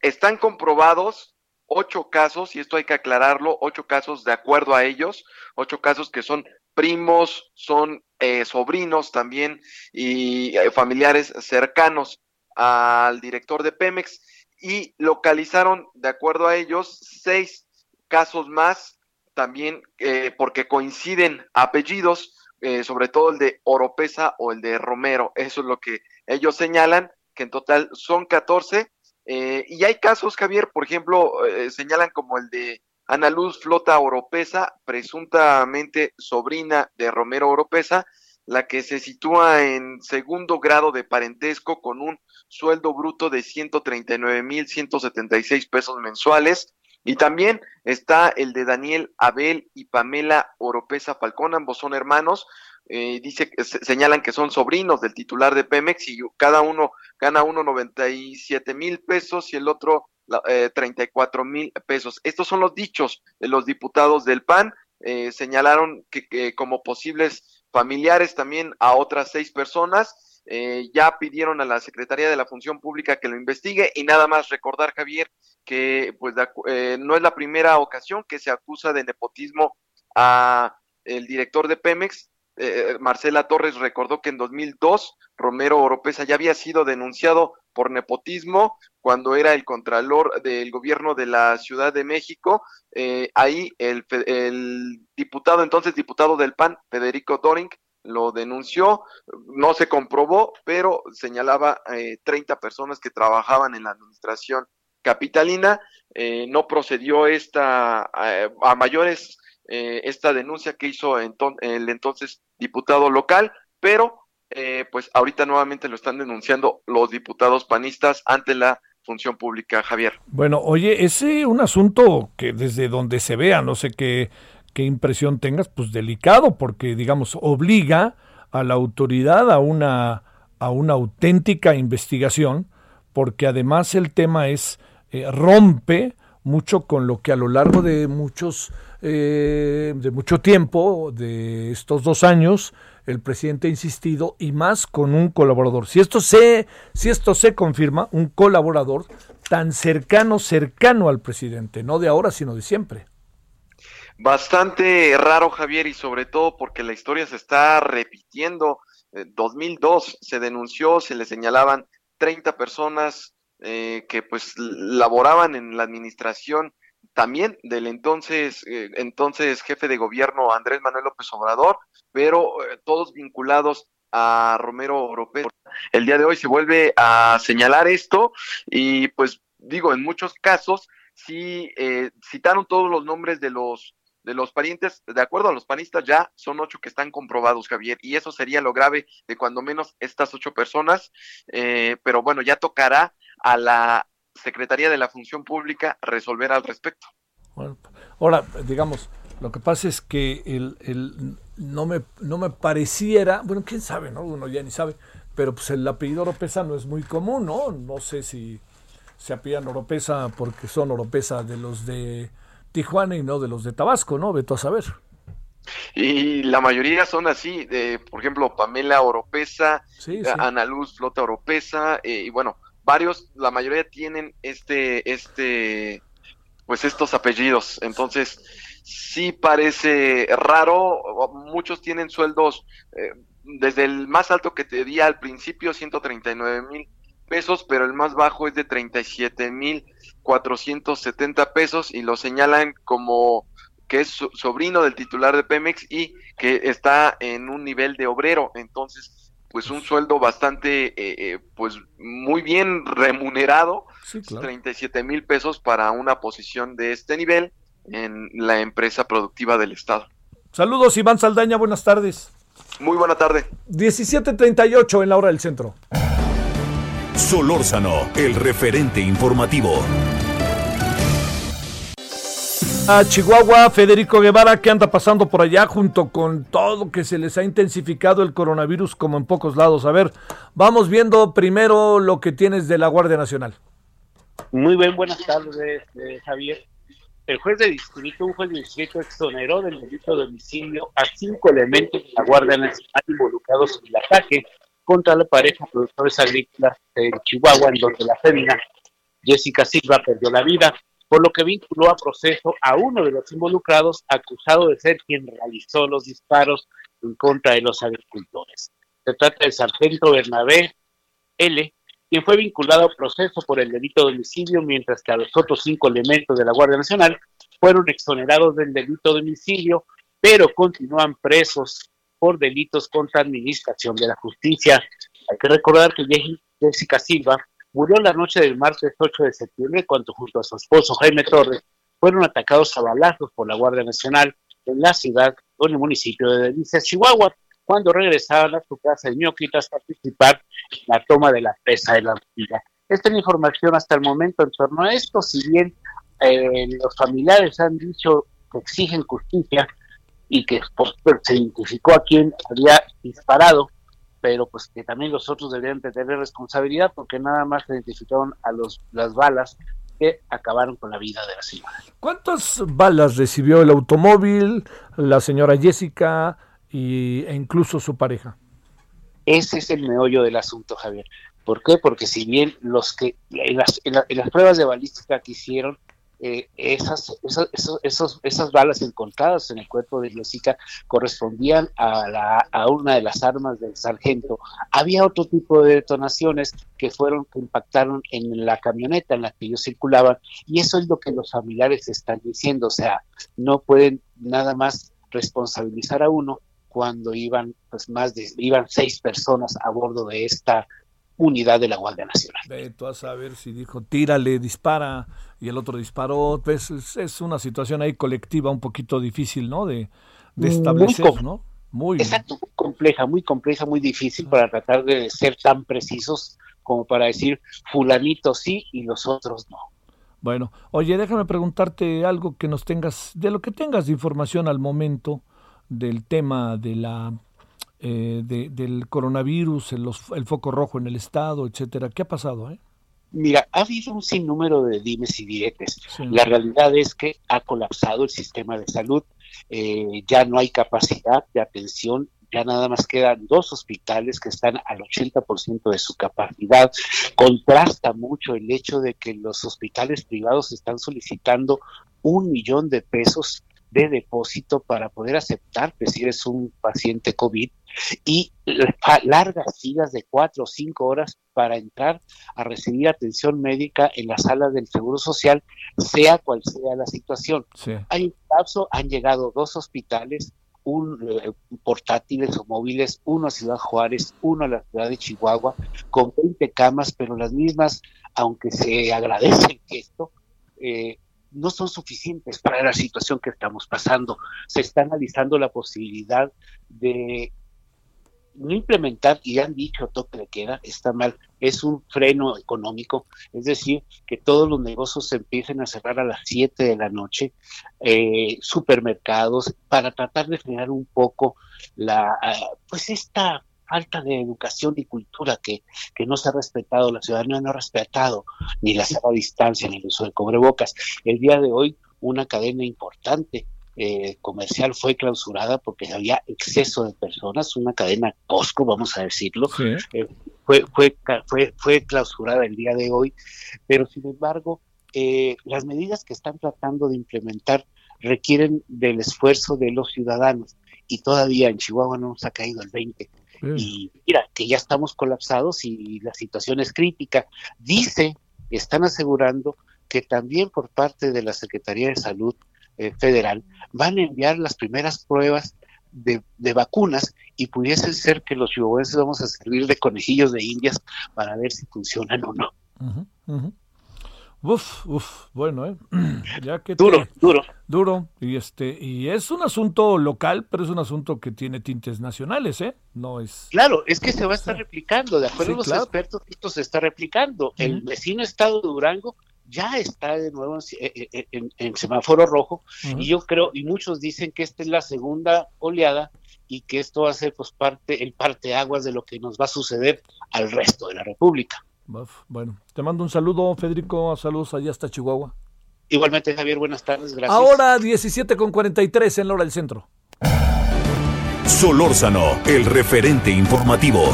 están comprobados ocho casos, y esto hay que aclararlo, ocho casos de acuerdo a ellos, ocho casos que son primos, son eh, sobrinos también y eh, familiares cercanos al director de Pemex y localizaron, de acuerdo a ellos, seis casos más, también eh, porque coinciden apellidos, sobre todo el de Oropesa o el de Romero. Eso es lo que ellos señalan, que en total son 14 eh, y hay casos, Javier, por ejemplo, eh, señalan como el de Ana Luz Flota Oropesa, presuntamente sobrina de Romero Oropesa, la que se sitúa en segundo grado de parentesco con un sueldo bruto de 139.176 pesos mensuales. Y también está el de Daniel Abel y Pamela Oropesa Falcón, ambos son hermanos, eh, dice señalan que son sobrinos del titular de Pemex y cada uno gana uno 97 mil pesos y el otro eh, 34 mil pesos. Estos son los dichos de los diputados del PAN. Eh, señalaron que, como posibles familiares también a otras seis personas. Eh, ya pidieron a la Secretaría de la Función Pública que lo investigue y nada más recordar, Javier, que pues no es la primera ocasión que se acusa de nepotismo a el director de Pemex, eh, Marcela Torres recordó que en 2002 Romero Oropesa ya había sido denunciado por nepotismo cuando era el contralor del gobierno de la Ciudad de México. Eh, ahí el, diputado, entonces diputado del PAN, Federico Doring, lo denunció, no se comprobó, pero señalaba eh, 30 personas que trabajaban en la administración capitalina. Eh, no procedió esta a mayores eh, esta denuncia que hizo el entonces diputado local, pero eh, pues ahorita nuevamente lo están denunciando los diputados panistas ante la función pública, Javier. Bueno, oye, ese un asunto que desde donde se vea, no sé qué, qué impresión tengas, pues delicado, porque digamos, obliga a la autoridad a una, a una auténtica investigación, porque además el tema es, eh, rompe mucho con lo que a lo largo de muchos eh, de mucho tiempo, de estos dos años, el presidente ha insistido y más con un colaborador. Si esto se, si esto se confirma, un colaborador tan cercano, cercano al presidente, no de ahora, sino de siempre. Bastante raro, Javier, y sobre todo porque la historia se está repitiendo. En 2002 se denunció, se le señalaban 30 personas eh, que pues laboraban en la administración también del entonces, eh, entonces jefe de gobierno Andrés Manuel López Obrador, pero eh, todos vinculados a Romero Oropesa. El día de hoy se vuelve a señalar esto y pues digo, en muchos casos sí eh, citaron todos los nombres de los de los parientes, de acuerdo a los panistas, ya son ocho que están comprobados, Javier, y eso sería lo grave de cuando menos estas ocho personas, pero bueno, ya tocará a la Secretaría de la Función Pública resolver al respecto. Bueno, ahora, digamos, lo que pasa es que el, el, no, me, no me pareciera, bueno, quién sabe, ¿no? Uno ya ni sabe, pero pues el apellido Oropesa no es muy común, ¿no? No sé si se apellidan Oropesa porque son Oropesa de los de Tijuana y no de los de Tabasco, ¿no? Veto a saber. Y la mayoría son así, de, por ejemplo, Pamela Oropesa, Ana Luz Flota Oropesa, eh, y bueno, varios, la mayoría tienen este, este, pues estos apellidos. Entonces, sí parece raro, muchos tienen sueldos eh, desde el más alto que te di al principio, 139 mil pesos, pero el más bajo es de 37 mil 470 pesos y lo señalan como que es sobrino del titular de Pemex y que está en un nivel de obrero. Entonces, pues un sueldo bastante, eh, eh, pues muy bien remunerado, 37 mil pesos para una posición de este nivel en la empresa productiva del Estado. Saludos, Iván Saldaña, buenas tardes. Muy buena tarde. 17.38 en la hora del centro. Solórzano, el referente informativo a Chihuahua, Federico Guevara, ¿qué anda pasando por allá junto con todo que se les ha intensificado el coronavirus como en pocos lados? A ver, vamos viendo primero lo que tienes de la Guardia Nacional. Muy bien, buenas tardes, eh, Javier. El juez de distrito, un juez de distrito exoneró del delito de homicidio a cinco elementos de la Guardia Nacional involucrados en el ataque contra la pareja productores agrícolas de Chihuahua, en donde la fémina Jessica Silva perdió la vida. Por lo que vinculó a proceso a uno de los involucrados acusado de ser quien realizó los disparos en contra de los agricultores. Se trata del sargento Bernabé L., quien fue vinculado a proceso por el delito de homicidio, mientras que a los otros cinco elementos de la Guardia Nacional fueron exonerados del delito de homicidio, pero continúan presos por delitos contra administración de la justicia. Hay que recordar que Jessica Silva murió la noche del martes 8 de septiembre cuando junto a su esposo Jaime Torres fueron atacados a balazos por la Guardia Nacional en la ciudad o en el municipio de Delicias, Chihuahua, cuando regresaban a su casa en Ñoquitas a participar en la toma de la presa de la Antigua. Esta es la información hasta el momento en torno a esto, si bien eh, los familiares han dicho que exigen justicia y que se identificó a quien había disparado, pero pues que también los otros deberían tener responsabilidad porque nada más identificaron a los, las balas que acabaron con la vida de la señora. ¿Cuántas balas recibió el automóvil, la señora Jessica y, e incluso su pareja? Ese es el meollo del asunto, Javier. ¿Por qué? Porque si bien los que en las, en las pruebas de balística que hicieron eh, esas, esos, esas balas encontradas en el cuerpo de Jessica correspondían a, la, a una de las armas del sargento. Había otro tipo de detonaciones que fueron, que impactaron en la camioneta en la que ellos circulaban, y eso es lo que los familiares están diciendo, o sea, no pueden nada más responsabilizar a uno cuando iban pues más de iban seis personas a bordo de esta unidad de la Guardia Nacional. Ve tú a saber si dijo tírale, dispara y el otro disparó. Pues es, una situación ahí colectiva un poquito difícil, ¿no? De, establecer, ¿no? Muy exacto, muy compleja, muy compleja, muy difícil para tratar de ser tan precisos como para decir fulanito sí y los otros no. Bueno, oye, déjame preguntarte algo que nos tengas, de lo que tengas de información al momento del tema de la eh, del coronavirus, el, el, foco rojo en el estado, etcétera. ¿Qué ha pasado? Eh? Mira, ha habido un sinnúmero de dimes y diretes. La realidad es que ha colapsado el sistema de salud, eh, ya no hay capacidad de atención, ya nada más quedan dos hospitales que están al 80% de su capacidad. Contrasta mucho el hecho de que los hospitales privados están solicitando un millón de pesos de depósito para poder aceptar que si eres un paciente COVID y largas filas de cuatro o cinco horas para entrar a recibir atención médica en la sala del Seguro Social, sea cual sea la situación. Hay un colapso, han llegado dos hospitales, un, eh, portátiles o móviles, uno a Ciudad Juárez, uno a la ciudad de Chihuahua, con 20 camas, pero las mismas, aunque se agradece el gesto, eh, no son suficientes para la situación que estamos pasando. Se está analizando la posibilidad de no implementar, y han dicho toque de queda, está mal, es un freno económico, es decir, que todos los negocios se empiecen a cerrar a las 7 de la noche, eh, supermercados, para tratar de frenar un poco la, pues esta falta de educación y cultura que, que no se ha respetado, la ciudadanía no ha respetado ni la sana distancia ni el uso de cubrebocas. El día de hoy, una cadena importante eh, comercial fue clausurada porque había exceso de personas, una cadena Costco, vamos a decirlo, eh, fue, fue, fue, fue clausurada el día de hoy, pero sin embargo, eh, las medidas que están tratando de implementar requieren del esfuerzo de los ciudadanos y todavía en Chihuahua no nos ha caído el 20. Y mira, que ya estamos colapsados y la situación es crítica. Dice, están asegurando que también por parte de la Secretaría de Salud eh, Federal van a enviar las primeras pruebas de, vacunas y pudiese ser que los chihuahuenses vamos a servir de conejillos de indias para ver si funcionan o no. Uf, uf, bueno, ¿eh? Ya que duro, duro. Duro. Y, este, y es un asunto local, pero es un asunto que tiene tintes nacionales, ¿eh? No es... Claro, es que se va a estar replicando. De acuerdo a los expertos, esto se está replicando. El vecino estado de Durango ya está de nuevo en, eh, eh, semáforo rojo y yo creo, y muchos dicen que esta es la segunda oleada y que esto va a ser pues parte, el parteaguas de lo que nos va a suceder al resto de la República. Bueno, te mando un saludo, Federico. Saludos allá hasta Chihuahua. Igualmente, Javier, buenas tardes, gracias. Ahora 17 con 43 en la hora del centro. Solórzano, el referente informativo.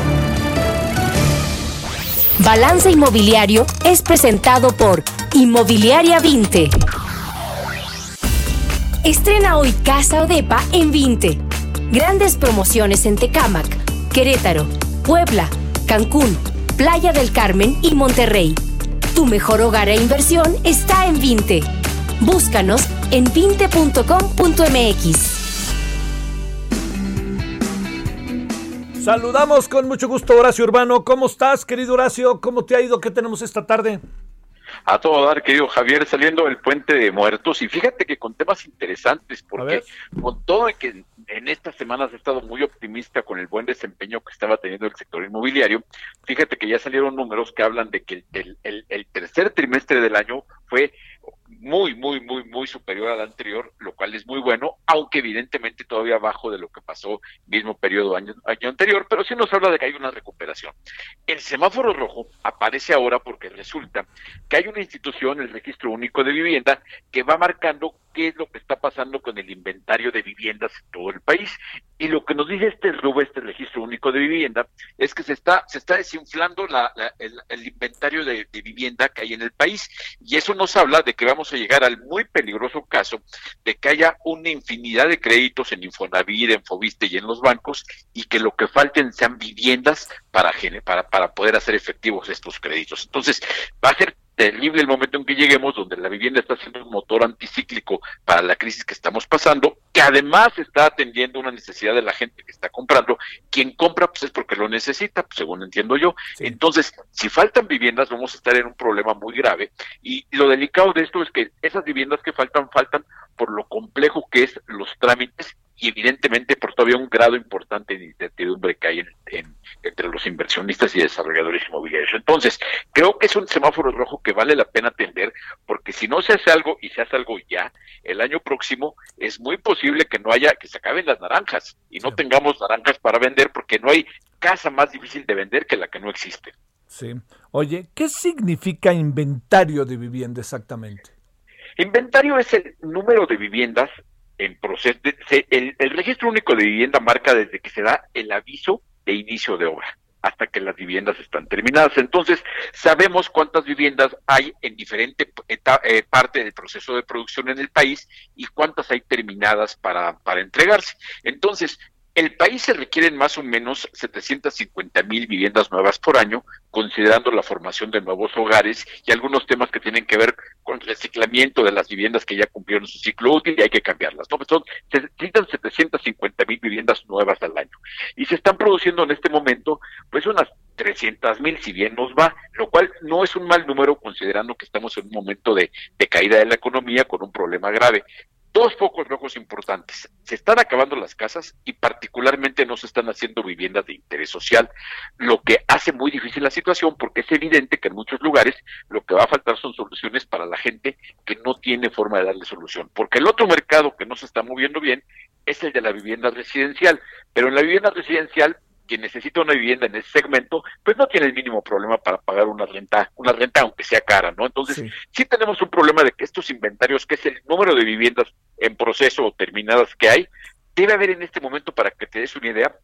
Balance Inmobiliario es presentado por Inmobiliaria 20. Estrena hoy Casa Odepa en 20. Grandes promociones en Tecámac, Querétaro, Puebla, Cancún, Playa del Carmen y Monterrey. Tu mejor hogar e inversión está en 20. Búscanos en 20.com.mx. Saludamos con mucho gusto Horacio Urbano. ¿Cómo estás, querido Horacio? ¿Cómo te ha ido? ¿Qué tenemos esta tarde? A todo dar, querido Javier, saliendo del puente de muertos. Y fíjate que con temas interesantes, porque con todo el que en estas semanas he estado muy optimista con el buen desempeño que estaba teniendo el sector inmobiliario. Fíjate que ya salieron números que hablan de que el, tercer trimestre del año fue muy, muy, muy, muy superior al anterior, lo cual es muy bueno, aunque evidentemente todavía bajo de lo que pasó mismo periodo año anterior, pero sí nos habla de que hay una recuperación. El semáforo rojo aparece ahora porque resulta que hay una institución, el Registro Único de Vivienda, que va marcando qué es lo que está pasando con el inventario de viviendas en todo el país. Y lo que nos dice este RUB, este registro único de vivienda, es que se está, se está desinflando la, el, inventario de, vivienda que hay en el país. Y eso nos habla de que vamos a llegar al muy peligroso caso de que haya una infinidad de créditos en Infonavit, en Fobiste y en los bancos, y que lo que falten sean viviendas para, para, para poder hacer efectivos estos créditos. Entonces, va a ser terrible el momento en que lleguemos, donde la vivienda está siendo un motor anticíclico para la crisis que estamos pasando, que además está atendiendo una necesidad de la gente que está comprando. Quien compra, pues es porque lo necesita, pues, según entiendo yo. Entonces, si faltan viviendas, vamos a estar en un problema muy grave. Y lo delicado de esto es que esas viviendas que faltan, faltan por lo complejo que es los trámites y evidentemente por todavía un grado importante de incertidumbre que hay en, entre los inversionistas y desarrolladores inmobiliarios. Entonces, creo que es un semáforo rojo que vale la pena atender, porque si no se hace algo y se hace algo ya, el año próximo es muy posible que no haya, que se acaben las naranjas y no tengamos naranjas para vender, porque no hay casa más difícil de vender que la que no existe. Sí. Oye, ¿qué significa inventario de vivienda exactamente? Inventario es el número de viviendas en proceso. el, registro único de vivienda marca desde que se da el aviso de inicio de obra hasta que las viviendas están terminadas. Entonces, sabemos cuántas viviendas hay en diferente eh, parte del proceso de producción en el país y cuántas hay terminadas para, para entregarse. Entonces, el país se requieren más o menos 750 mil viviendas nuevas por año, considerando la formación de nuevos hogares y algunos temas que tienen que ver con el reciclamiento de las viviendas que ya cumplieron su ciclo útil y hay que cambiarlas. ¿no? Son, se necesitan 750 mil viviendas nuevas al año. Y se están produciendo en este momento, pues unas 300 mil, si bien nos va, lo cual no es un mal número considerando que estamos en un momento de caída de la economía con un problema grave dos focos rojos importantes. Se están acabando las casas y particularmente no se están haciendo viviendas de interés social, lo que hace muy difícil la situación porque es evidente que en muchos lugares lo que va a faltar son soluciones para la gente que no tiene forma de darle solución. Porque el otro mercado que no se está moviendo bien es el de la vivienda residencial, pero en la vivienda residencial quien necesita una vivienda en ese segmento, pues no tiene el mínimo problema para pagar una renta, una renta aunque sea cara, ¿no? Entonces, sí. tenemos un problema de que estos inventarios, que es el número de viviendas en proceso o terminadas que hay, debe haber en este momento, para que te des una idea,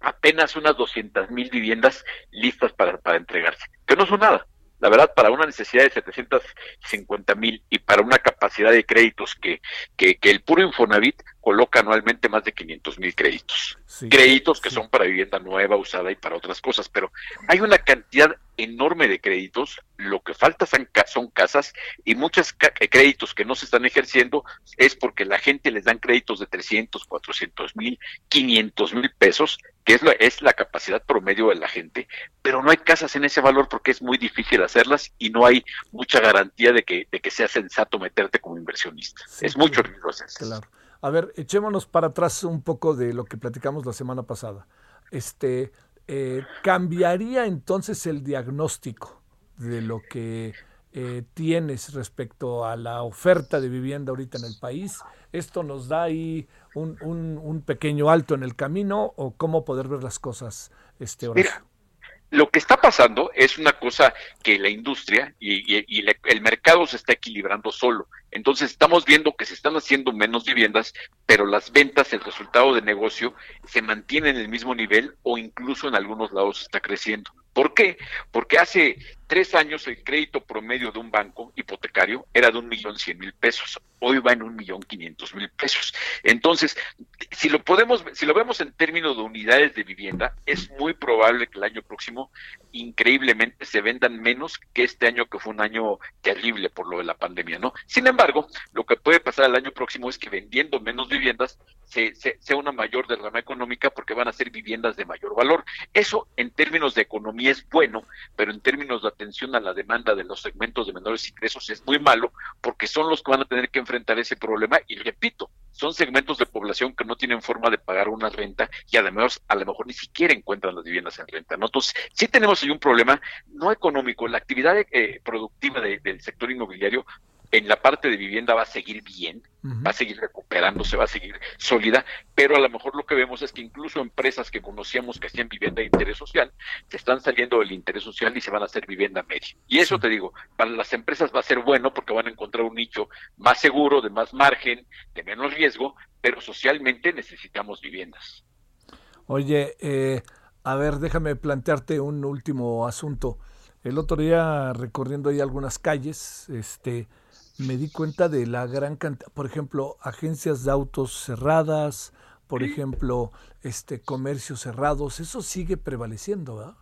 apenas unas 200 mil viviendas listas para, para entregarse, que no son nada. La verdad, para una necesidad de 750 mil y para una capacidad de créditos que, que, que el puro Infonavit coloca anualmente más de 500 mil créditos. créditos que son para vivienda nueva, usada y para otras cosas, pero hay una cantidad enorme de créditos, lo que falta son, son casas y muchos eh, créditos que no se están ejerciendo es porque la gente les dan créditos de 300, 400 mil, 500 mil pesos, que es la, es la capacidad promedio de la gente, pero no hay casas en ese valor porque es muy difícil hacerlas y no hay mucha garantía de que, de que sea sensato meterte como inversionista. es mucho riesgo hacerlo. A ver, echémonos para atrás un poco de lo que platicamos la semana pasada. Este, eh, ¿Cambiaría entonces el diagnóstico de lo que eh, tienes respecto a la oferta de vivienda ahorita en el país? ¿Esto nos da ahí un, pequeño alto en el camino o cómo poder ver las cosas, este, Mira, lo que está pasando es una cosa que la industria y, el mercado se está equilibrando solo. Entonces estamos viendo que se están haciendo menos viviendas, pero las ventas, el resultado de negocio se mantiene en el mismo nivel o incluso en algunos lados está creciendo. ¿Por qué? Porque hace tres años el crédito promedio de un banco hipotecario era de un millón cien mil pesos. Hoy va en un millón quinientos mil pesos. Entonces, si lo podemos, si lo vemos en términos de unidades de vivienda, es muy probable que el año próximo, increíblemente, se vendan menos que este año que fue un año terrible por lo de la pandemia, ¿no? Sin embargo, lo que puede pasar el año próximo es que vendiendo menos viviendas se, sea una mayor derrama económica porque van a ser viviendas de mayor valor. Eso en términos de economía es bueno, pero en términos de atención a la demanda de los segmentos de menores ingresos es muy malo porque son los que van a tener que enfrentar ese problema y repito, son segmentos de población que no tienen forma de pagar una renta y además a lo mejor ni siquiera encuentran las viviendas en renta. Entonces, sí tenemos ahí un problema no económico, la actividad eh, productiva del sector inmobiliario en la parte de vivienda va a seguir bien, va a seguir recuperándose, va a seguir sólida, pero a lo mejor lo que vemos es que incluso empresas que conocíamos que hacían vivienda de interés social, se están saliendo del interés social y se van a hacer vivienda media. Y eso te digo, para las empresas va a ser bueno porque van a encontrar un nicho más seguro, de más margen, de menos riesgo, pero socialmente necesitamos viviendas. Oye, eh, a ver, déjame plantearte un último asunto. El otro día recorriendo ahí algunas calles, este, me di cuenta de la gran cantidad, por ejemplo, agencias de autos cerradas, por ejemplo, este comercios cerrados, eso sigue prevaleciendo, ¿verdad?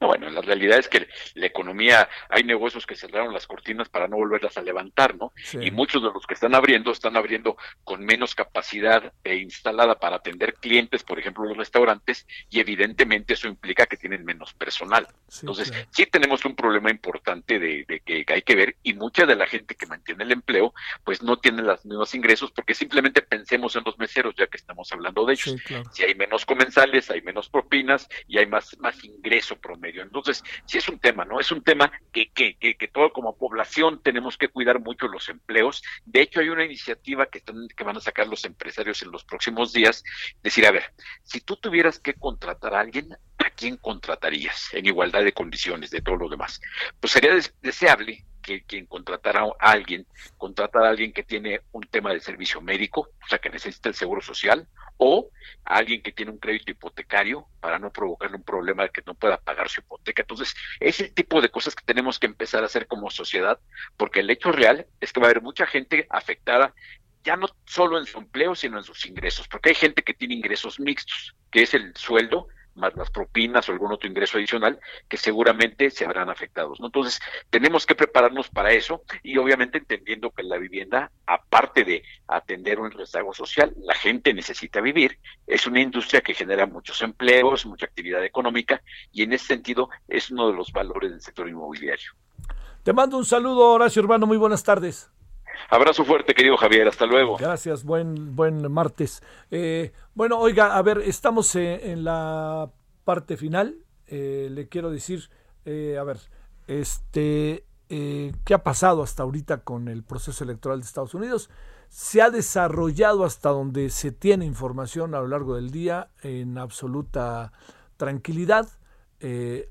Bueno, la realidad es que la economía, hay negocios que cerraron las cortinas para no volverlas a levantar, ¿no? Y muchos de los que están abriendo, están abriendo con menos capacidad e instalada para atender clientes, por ejemplo, los restaurantes, y evidentemente eso implica que tienen menos personal. Entonces, sí tenemos un problema importante de, que hay que ver, y mucha de la gente que mantiene el empleo, pues no tiene los mismos ingresos, porque simplemente pensemos en los meseros, ya que estamos hablando de ellos. Si hay menos comensales, hay menos propinas y hay más, más ingreso medio. Entonces, sí es un tema, ¿no? Es un tema que, que, que, todo como población tenemos que cuidar mucho los empleos. De hecho, hay una iniciativa que, están, que van a sacar los empresarios en los próximos días. Decir, a ver, si tú tuvieras que contratar a alguien, ¿a quién contratarías en igualdad de condiciones de todo lo demás? Pues sería deseable que quien contratara a alguien, contratar a alguien que tiene un tema de servicio médico, o sea, que necesita el seguro social, o a alguien que tiene un crédito hipotecario para no provocarle un problema de que no pueda pagar su hipoteca. Entonces, ese tipo de cosas que tenemos que empezar a hacer como sociedad, porque el hecho real es que va a haber mucha gente afectada ya no solo en su empleo, sino en sus ingresos, porque hay gente que tiene ingresos mixtos, que es el sueldo más las propinas o algún otro ingreso adicional que seguramente se habrán afectados. ¿no? Entonces, tenemos que prepararnos para eso y obviamente entendiendo que la vivienda, aparte de atender un rezago social, la gente necesita vivir, es una industria que genera muchos empleos, mucha actividad económica y en ese sentido es uno de los valores del sector inmobiliario. Te mando un saludo, Horacio Urbano, muy buenas tardes. Abrazo fuerte, querido Javier. Hasta luego. Gracias, buen, buen martes. Eh, bueno, oiga, a ver, estamos eh, en la parte final. Eh, le quiero decir, a ver, este, ¿qué ha pasado hasta ahorita con el proceso electoral de Estados Unidos? Se ha desarrollado hasta donde se tiene información a lo largo del día en absoluta tranquilidad.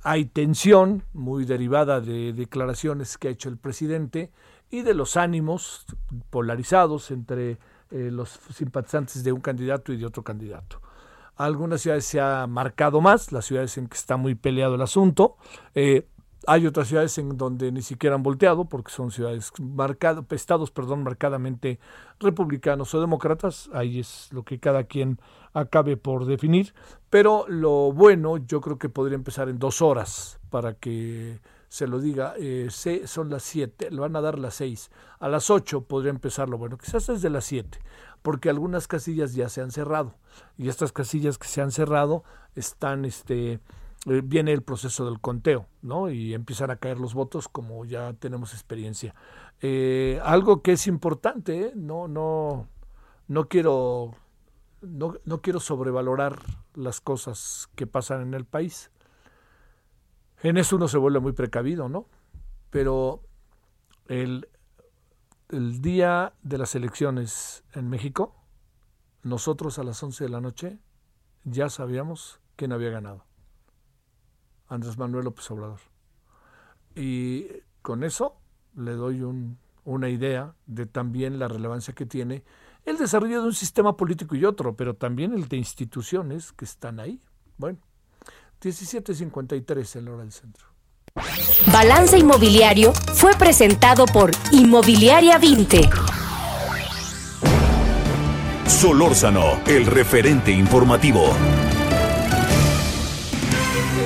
hay tensión muy derivada de declaraciones que ha hecho el presidente y de los ánimos polarizados entre eh, los simpatizantes de un candidato y de otro candidato. Algunas ciudades se ha marcado más, las ciudades en que está muy peleado el asunto. Eh, hay otras ciudades en donde ni siquiera han volteado, porque son ciudades marcadas, estados, perdón, marcadamente republicanos o demócratas. Ahí es lo que cada quien acabe por definir. Pero lo bueno, yo creo que podría empezar en dos horas para que se lo diga, eh, son las 7, le van a dar las 6, a las 8 podría empezar lo bueno, quizás desde las 7, porque algunas casillas ya se han cerrado y estas casillas que se han cerrado están, este, eh, viene el proceso del conteo, ¿no? Y empiezan a caer los votos como ya tenemos experiencia. Eh, algo que es importante, no, no, no quiero, no, no quiero sobrevalorar las cosas que pasan en el país en eso uno se vuelve muy precavido, ¿no? Pero el, día de las elecciones en México, nosotros a las 11 de la noche ya sabíamos quién había ganado. Andrés Manuel López Obrador. Y con eso le doy un, una idea de también la relevancia que tiene el desarrollo de un sistema político y otro, pero también el de instituciones que están ahí. Bueno, 17.53 en la hora del centro. Balance Inmobiliario fue presentado por Inmobiliaria 20. Solórzano, el referente informativo.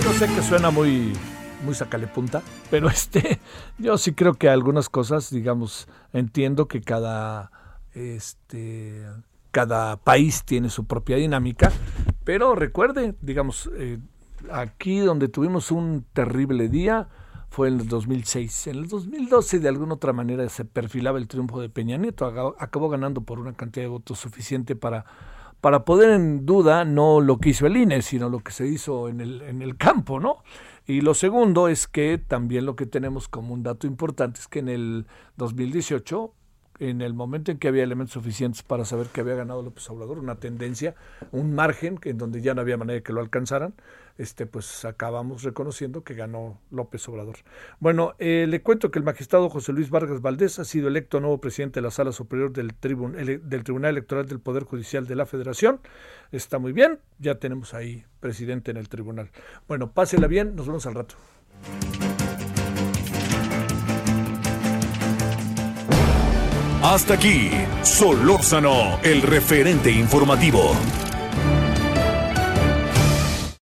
No sé que suena muy, muy sacale punta, pero este, yo sí creo que algunas cosas, digamos, entiendo que cada, este, cada país tiene su propia dinámica, pero recuerde, digamos, eh, aquí donde tuvimos un terrible día, fue en el 2006. En el 2012, de alguna otra manera, se perfilaba el triunfo de Peña Nieto. Acabó ganando por una cantidad de votos suficiente para, para poder en duda no lo que hizo el INE, sino lo que se hizo en el, en el campo, ¿no? Y lo segundo es que también lo que tenemos como un dato importante es que en el 2018 en el momento en que había elementos suficientes para saber que había ganado López Obrador, una tendencia, un margen en donde ya no había manera de que lo alcanzaran, este, pues acabamos reconociendo que ganó López Obrador. Bueno, eh, le cuento que el magistrado José Luis Vargas Valdés ha sido electo nuevo presidente de la Sala Superior del, del Tribunal Electoral del Poder Judicial de la Federación. Está muy bien, ya tenemos ahí presidente en el tribunal. Bueno, pásela bien, nos vemos al rato. Hasta aquí, Solórzano, el referente informativo.